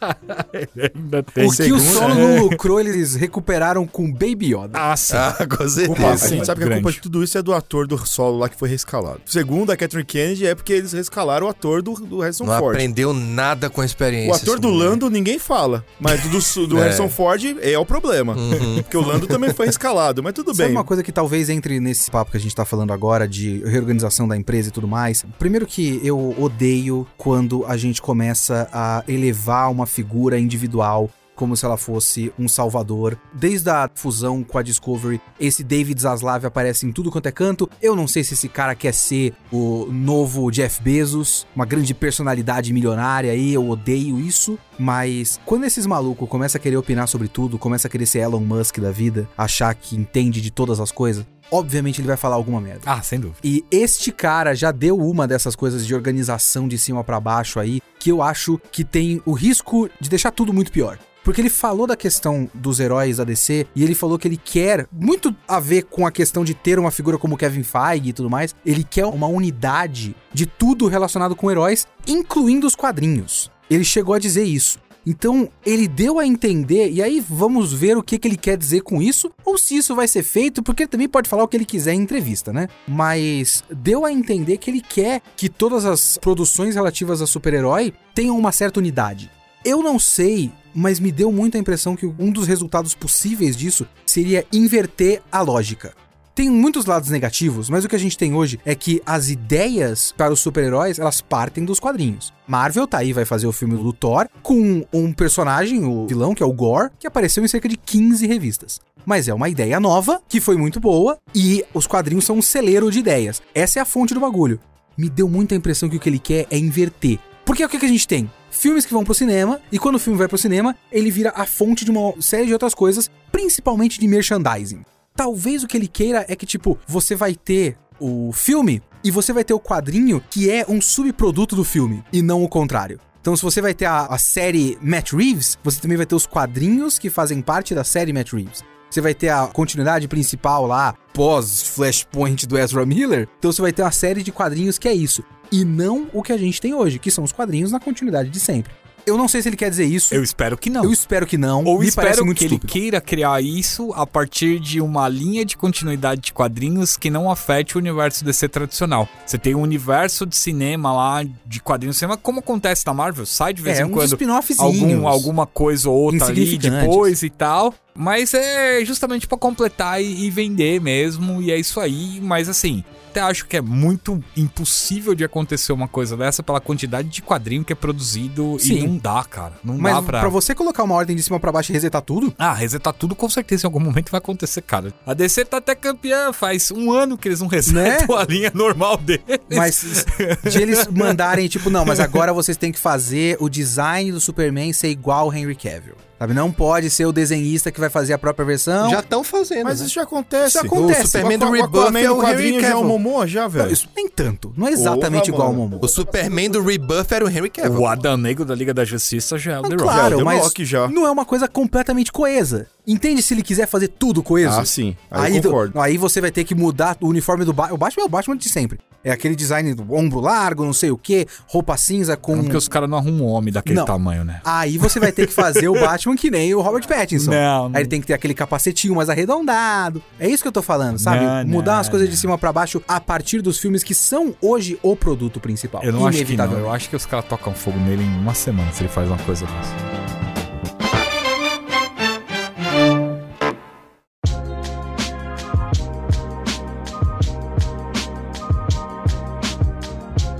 ainda tem. O que o Segundo, solo é. não lucrou, eles recuperaram com Baby Yoda. Ah, sim. ah, com certeza. Opa, a gente sabe que a culpa de tudo isso é do ator do solo lá que foi rescalado. Segundo a Catherine Kennedy, é porque eles rescalaram o ator do, do Harrison Não Ford. aprendeu nada com a experiência. O ator do. Lando ninguém fala, mas do, do, É. Harrison Ford é o problema. Porque o Lando também foi rescalado, mas tudo Sabe bem. uma coisa que talvez entre nesse papo que a gente tá falando agora de reorganização da empresa e tudo mais? Primeiro que eu odeio quando a gente começa a elevar uma figura individual como se ela fosse um salvador. Desde a fusão com a Discovery, esse David Zaslav aparece em tudo quanto é canto. Eu não sei se esse cara quer ser o novo Jeff Bezos, uma grande personalidade milionária aí, eu odeio isso. Mas quando esses malucos começam a querer opinar sobre tudo, começa a querer ser Elon Musk da vida, achar que entende de todas as coisas, obviamente ele vai falar alguma merda. Ah, sem dúvida. E este cara já deu uma dessas coisas de organização de cima pra baixo aí, que eu acho que tem o risco de deixar tudo muito pior. Porque ele falou da questão dos heróis da DC e ele falou que ele quer, muito a ver com a questão de ter uma figura como Kevin Feige e tudo mais, ele quer uma unidade de tudo relacionado com heróis, incluindo os quadrinhos. Ele chegou a dizer isso. Então, ele deu a entender, e aí vamos ver o que, que ele quer dizer com isso, ou se isso vai ser feito, porque ele também pode falar o que ele quiser em entrevista, né? Mas deu a entender que ele quer que todas as produções relativas a super-herói tenham uma certa unidade. Eu não sei, mas me deu muita impressão que um dos resultados possíveis disso seria inverter a lógica. Tem muitos lados negativos, mas o que a gente tem hoje é que as ideias para os super-heróis, elas partem dos quadrinhos. Marvel tá aí, vai fazer o filme do Thor com um personagem, o vilão, que é o Gore, que apareceu em cerca de 15 revistas. Mas é uma ideia nova, que foi muito boa, e os quadrinhos são um celeiro de ideias. Essa é a fonte do bagulho. Me deu muita impressão que o que ele quer é inverter. Porque o que a gente tem? Filmes que vão pro cinema, e quando o filme vai pro cinema, ele vira a fonte de uma série de outras coisas, principalmente de merchandising. Talvez o que ele queira é que, tipo, você vai ter o filme e você vai ter o quadrinho que é um subproduto do filme, e não o contrário. Então, se você vai ter a, a série Matt Reeves, você também vai ter os quadrinhos que fazem parte da série Matt Reeves. Você vai ter a continuidade principal lá, pós-Flashpoint do Ezra Miller. Então você vai ter uma série de quadrinhos que é isso. E não o que a gente tem hoje, que são os quadrinhos na continuidade de sempre. Eu não sei se ele quer dizer isso. Eu espero que não. Eu espero que não. Ou Me espero que estúpido. ele queira criar isso a partir de uma linha de continuidade de quadrinhos que não afete o universo DC tradicional. Você tem um universo de cinema lá, de quadrinhos de cinema, como acontece na Marvel, sai de vez É, em quando algum, alguma coisa ou outra ali depois e tal. Mas é justamente pra completar e, e vender mesmo, e é isso aí. Mas assim, até acho que é muito impossível de acontecer uma coisa dessa pela quantidade de quadrinho que é produzido Sim. e não dá, cara. Não Mas dá pra... pra você colocar uma ordem de cima pra baixo e resetar tudo, Ah, resetar tudo com certeza em algum momento vai acontecer, cara. A DC tá até campeã, faz um ano que eles não resetam a linha normal deles. mas de eles mandarem, tipo, não, mas agora vocês têm que fazer o design do Superman ser igual ao Henry Cavill. Sabe? Não pode ser o desenhista que vai fazer a própria versão. Já estão fazendo. Mas né? isso já acontece. Isso acontece. O Superman do O Rebuff é o Henry já é o Cavill. Momoa já, Não, velho. isso nem tanto. Não é exatamente Porra, igual ao mano. Momo. O Superman do Rebuff era o Henry Cavill. O Adão Negro da Liga da Justiça já é o The Rock. Claro, deu mas já. não é uma coisa completamente coesa. Entende se ele quiser fazer tudo coeso? Ah, sim. Aí, tu- concordo. aí você vai ter que mudar o uniforme do Batman. O Batman é o Batman de sempre. É aquele design do ombro largo, não sei o que, roupa cinza com. Porque os caras não arrumam um homem daquele Não. tamanho, né? Aí você vai ter que fazer o Batman que nem o Robert Pattinson. Não, não. Aí ele tem que ter aquele capacetinho mais arredondado. É isso que eu tô falando, sabe? Não, Mudar as coisas de cima pra baixo a partir dos filmes que são hoje o produto principal. Eu não acho que não. Eu acho que os caras tocam fogo nele em uma semana se ele faz uma coisa dessa.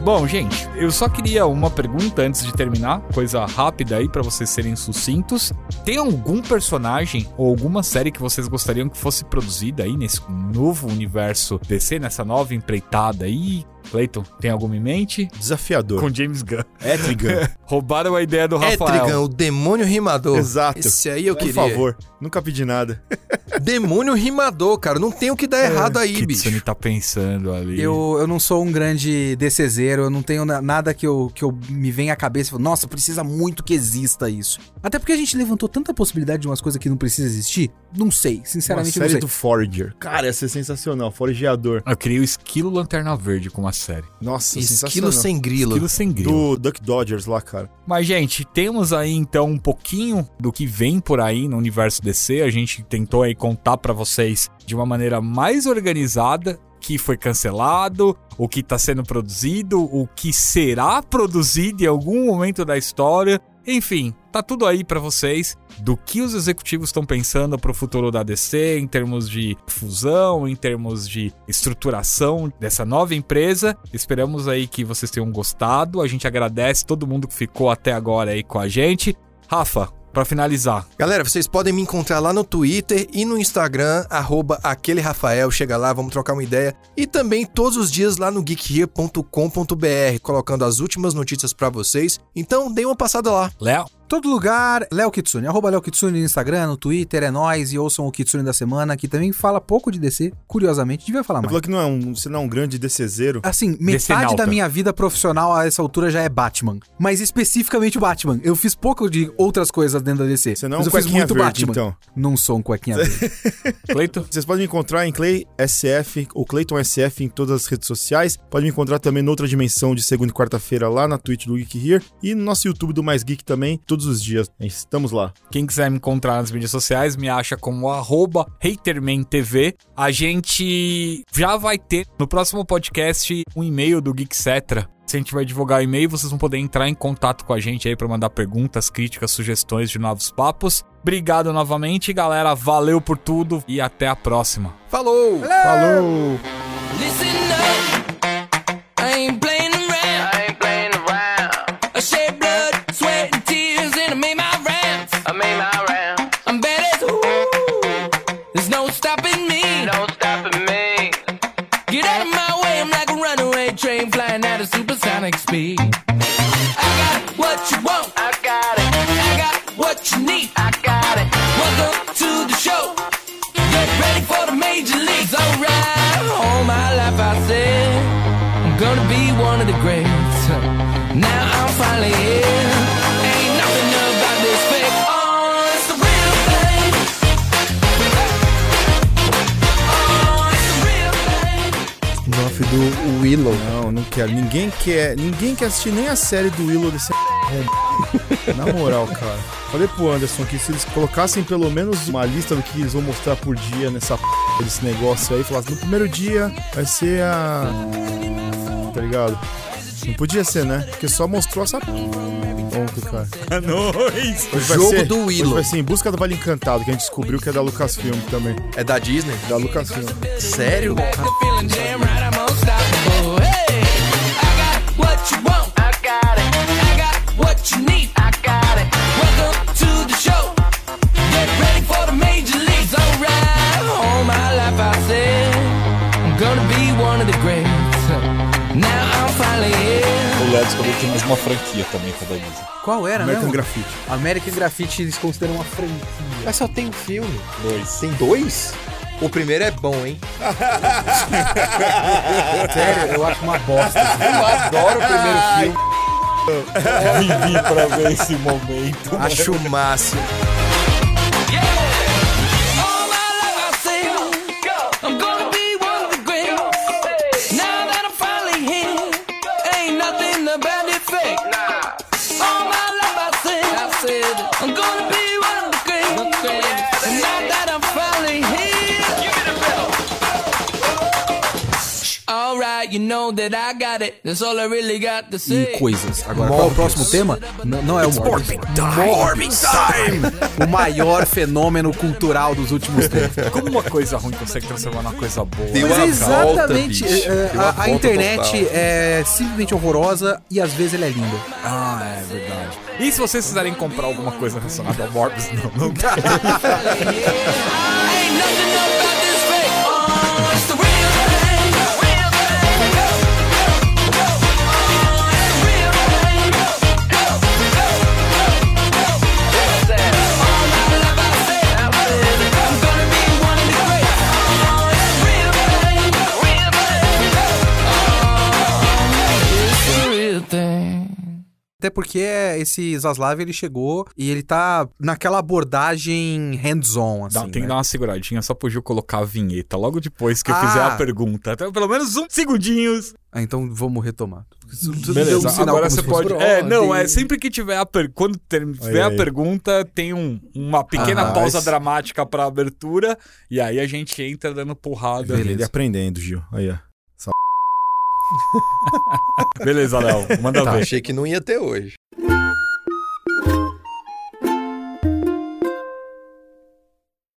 Bom, gente, eu só queria uma pergunta antes de terminar, coisa rápida aí pra vocês serem sucintos. Tem algum personagem ou alguma série que vocês gostariam que fosse produzida aí nesse novo universo DC, nessa nova empreitada aí? Clayton, tem alguma em mente? Desafiador. Com James Gunn. Etrigan. Roubaram a ideia do Rafael. Etrigan, o demônio rimador. Exato. Esse aí eu Por queria. favor, nunca pedi nada. Demônio rimador, cara. Não tem o que dar errado aí, Kitsune bicho. tá pensando ali. Eu, eu não sou um grande DCzeiro, eu não tenho na- nada que eu, que eu me venha à cabeça e falo, nossa, precisa muito que exista isso. Até porque a gente levantou tanta possibilidade de umas coisas que não precisa existir, não sei, Uma sinceramente não série sei. do Forager. Cara, ia ser sensacional. Forageador. Eu queria o Esquilo Lanterna Verde com uma série. Nossa, Esquilo sensacional. sem grilo. Esquilo sem grilo. Do Duck Dodgers lá, cara. Mas, gente, temos aí então um pouquinho do que vem por aí no universo DC. A gente tentou aí contar pra vocês de uma maneira mais organizada que foi cancelado, o que tá sendo produzido, o que será produzido em algum momento da história. Enfim, tá tudo aí pra vocês do que os executivos estão pensando pro futuro da DC em termos de fusão, em termos de estruturação dessa nova empresa. Esperamos aí que vocês tenham gostado. A gente agradece todo mundo que ficou até agora aí com a gente. Rafa, Pra finalizar, Galera, vocês podem me encontrar lá no Twitter e no Instagram, arroba aquele Rafael. Chega lá, vamos trocar uma ideia. E também todos os dias lá no geekhere.com.br, colocando as últimas notícias pra vocês. Então, dê uma passada lá. Léo, Todo lugar, Léo Kitsune. Arroba Léo Kitsune no Instagram, no Twitter, é nóis. E ouçam o Kitsune da semana, que também fala pouco de DC. Curiosamente, devia falar mais. falou que não é um, você não é um grande DCzeiro. Assim, metade da minha vida profissional a essa altura já é Batman. Mas especificamente o Batman. Eu fiz pouco de outras coisas dentro da DC. Você não é um eu fiz cuequinha muito verde, Batman. então. Não sou um cuequinha verde. Cleito, Vocês podem me encontrar em Clay SF, ou Clayton SF em todas as redes sociais. Pode me encontrar também noutra dimensão de segunda e quarta-feira lá na Twitch do Geek Here e no nosso YouTube do Mais Geek também, todos os dias. Estamos lá. quem quiser me encontrar nas mídias sociais, me acha como arroba HatermanTV. A gente já vai ter no próximo podcast um e-mail do Geekcetra. Se a gente vai divulgar o e-mail, vocês vão poder entrar em contato com a gente aí pra mandar perguntas, críticas, sugestões de novos papos. Obrigado novamente, galera. Valeu por tudo e até a próxima. Falou! Falou! Listen supersonic speed. I got what you want. I got it. I got what you need. I got it. Welcome to the show. Get ready for the major leagues, alright. All my life I said I'm gonna be one of the greats. Now I'm finally here. Willow. Não, não quero. Ninguém quer. Ninguém quer assistir nem a série do Willow desse Na moral, cara. Falei pro Anderson que se eles colocassem pelo menos uma lista do que eles vão mostrar por dia nessa p desse negócio aí, falassem, no primeiro dia vai ser a. Tá ligado? Não podia ser, né? Porque só mostrou essa p. Ontem, cara. Nós! Hoje vai Jogo ser- do Hoje Willow. vai ser Em Busca do Vale Encantado, que a gente descobriu que é da Lucasfilm também. É da Disney? Da Lucasfilm. Sério? The uma franquia também que é da Disney. Qual era, American mesmo? Graffiti. American Graffiti eles consideram uma franquia. Mas só tem um filme. Dois. Tem dois? O primeiro é bom, hein? Sério, eu acho uma bosta. Eu adoro o primeiro filme. Vivi pra ver esse momento. Acho o máximo. E say. coisas. Agora, qual é o próximo tema? N- não é o Morbius. Morbius Time! O maior fenômeno cultural dos últimos tempos. Como uma coisa ruim consegue transformar numa coisa boa? Deu Mas a exatamente. volta, é, a, a a internet total. é simplesmente horrorosa e às vezes ela é linda. Ah, é verdade. E se vocês quiserem comprar alguma coisa relacionada ao Morbius, não, não dá. Até porque esse Zaslav ele chegou e ele tá naquela abordagem hands-on, assim. Dá- tem que né? dar uma seguradinha só pro Gil colocar a vinheta logo depois que eu Ah. fizer a pergunta. Até pelo menos uns segundinhos. Ah, então vamos retomar. Beleza, um sinal agora você pode. pro- É, não, é sempre que tiver a per... Quando ter- tiver Aí, a aí. pergunta, tem um- uma pequena Ah, pausa esse- dramática pra abertura. E aí a gente entra dando porrada. Beleza. Ele aprendendo, Gil. Aí, ó. Beleza, Léo. Manda Tá, ver. achei que não ia ter hoje.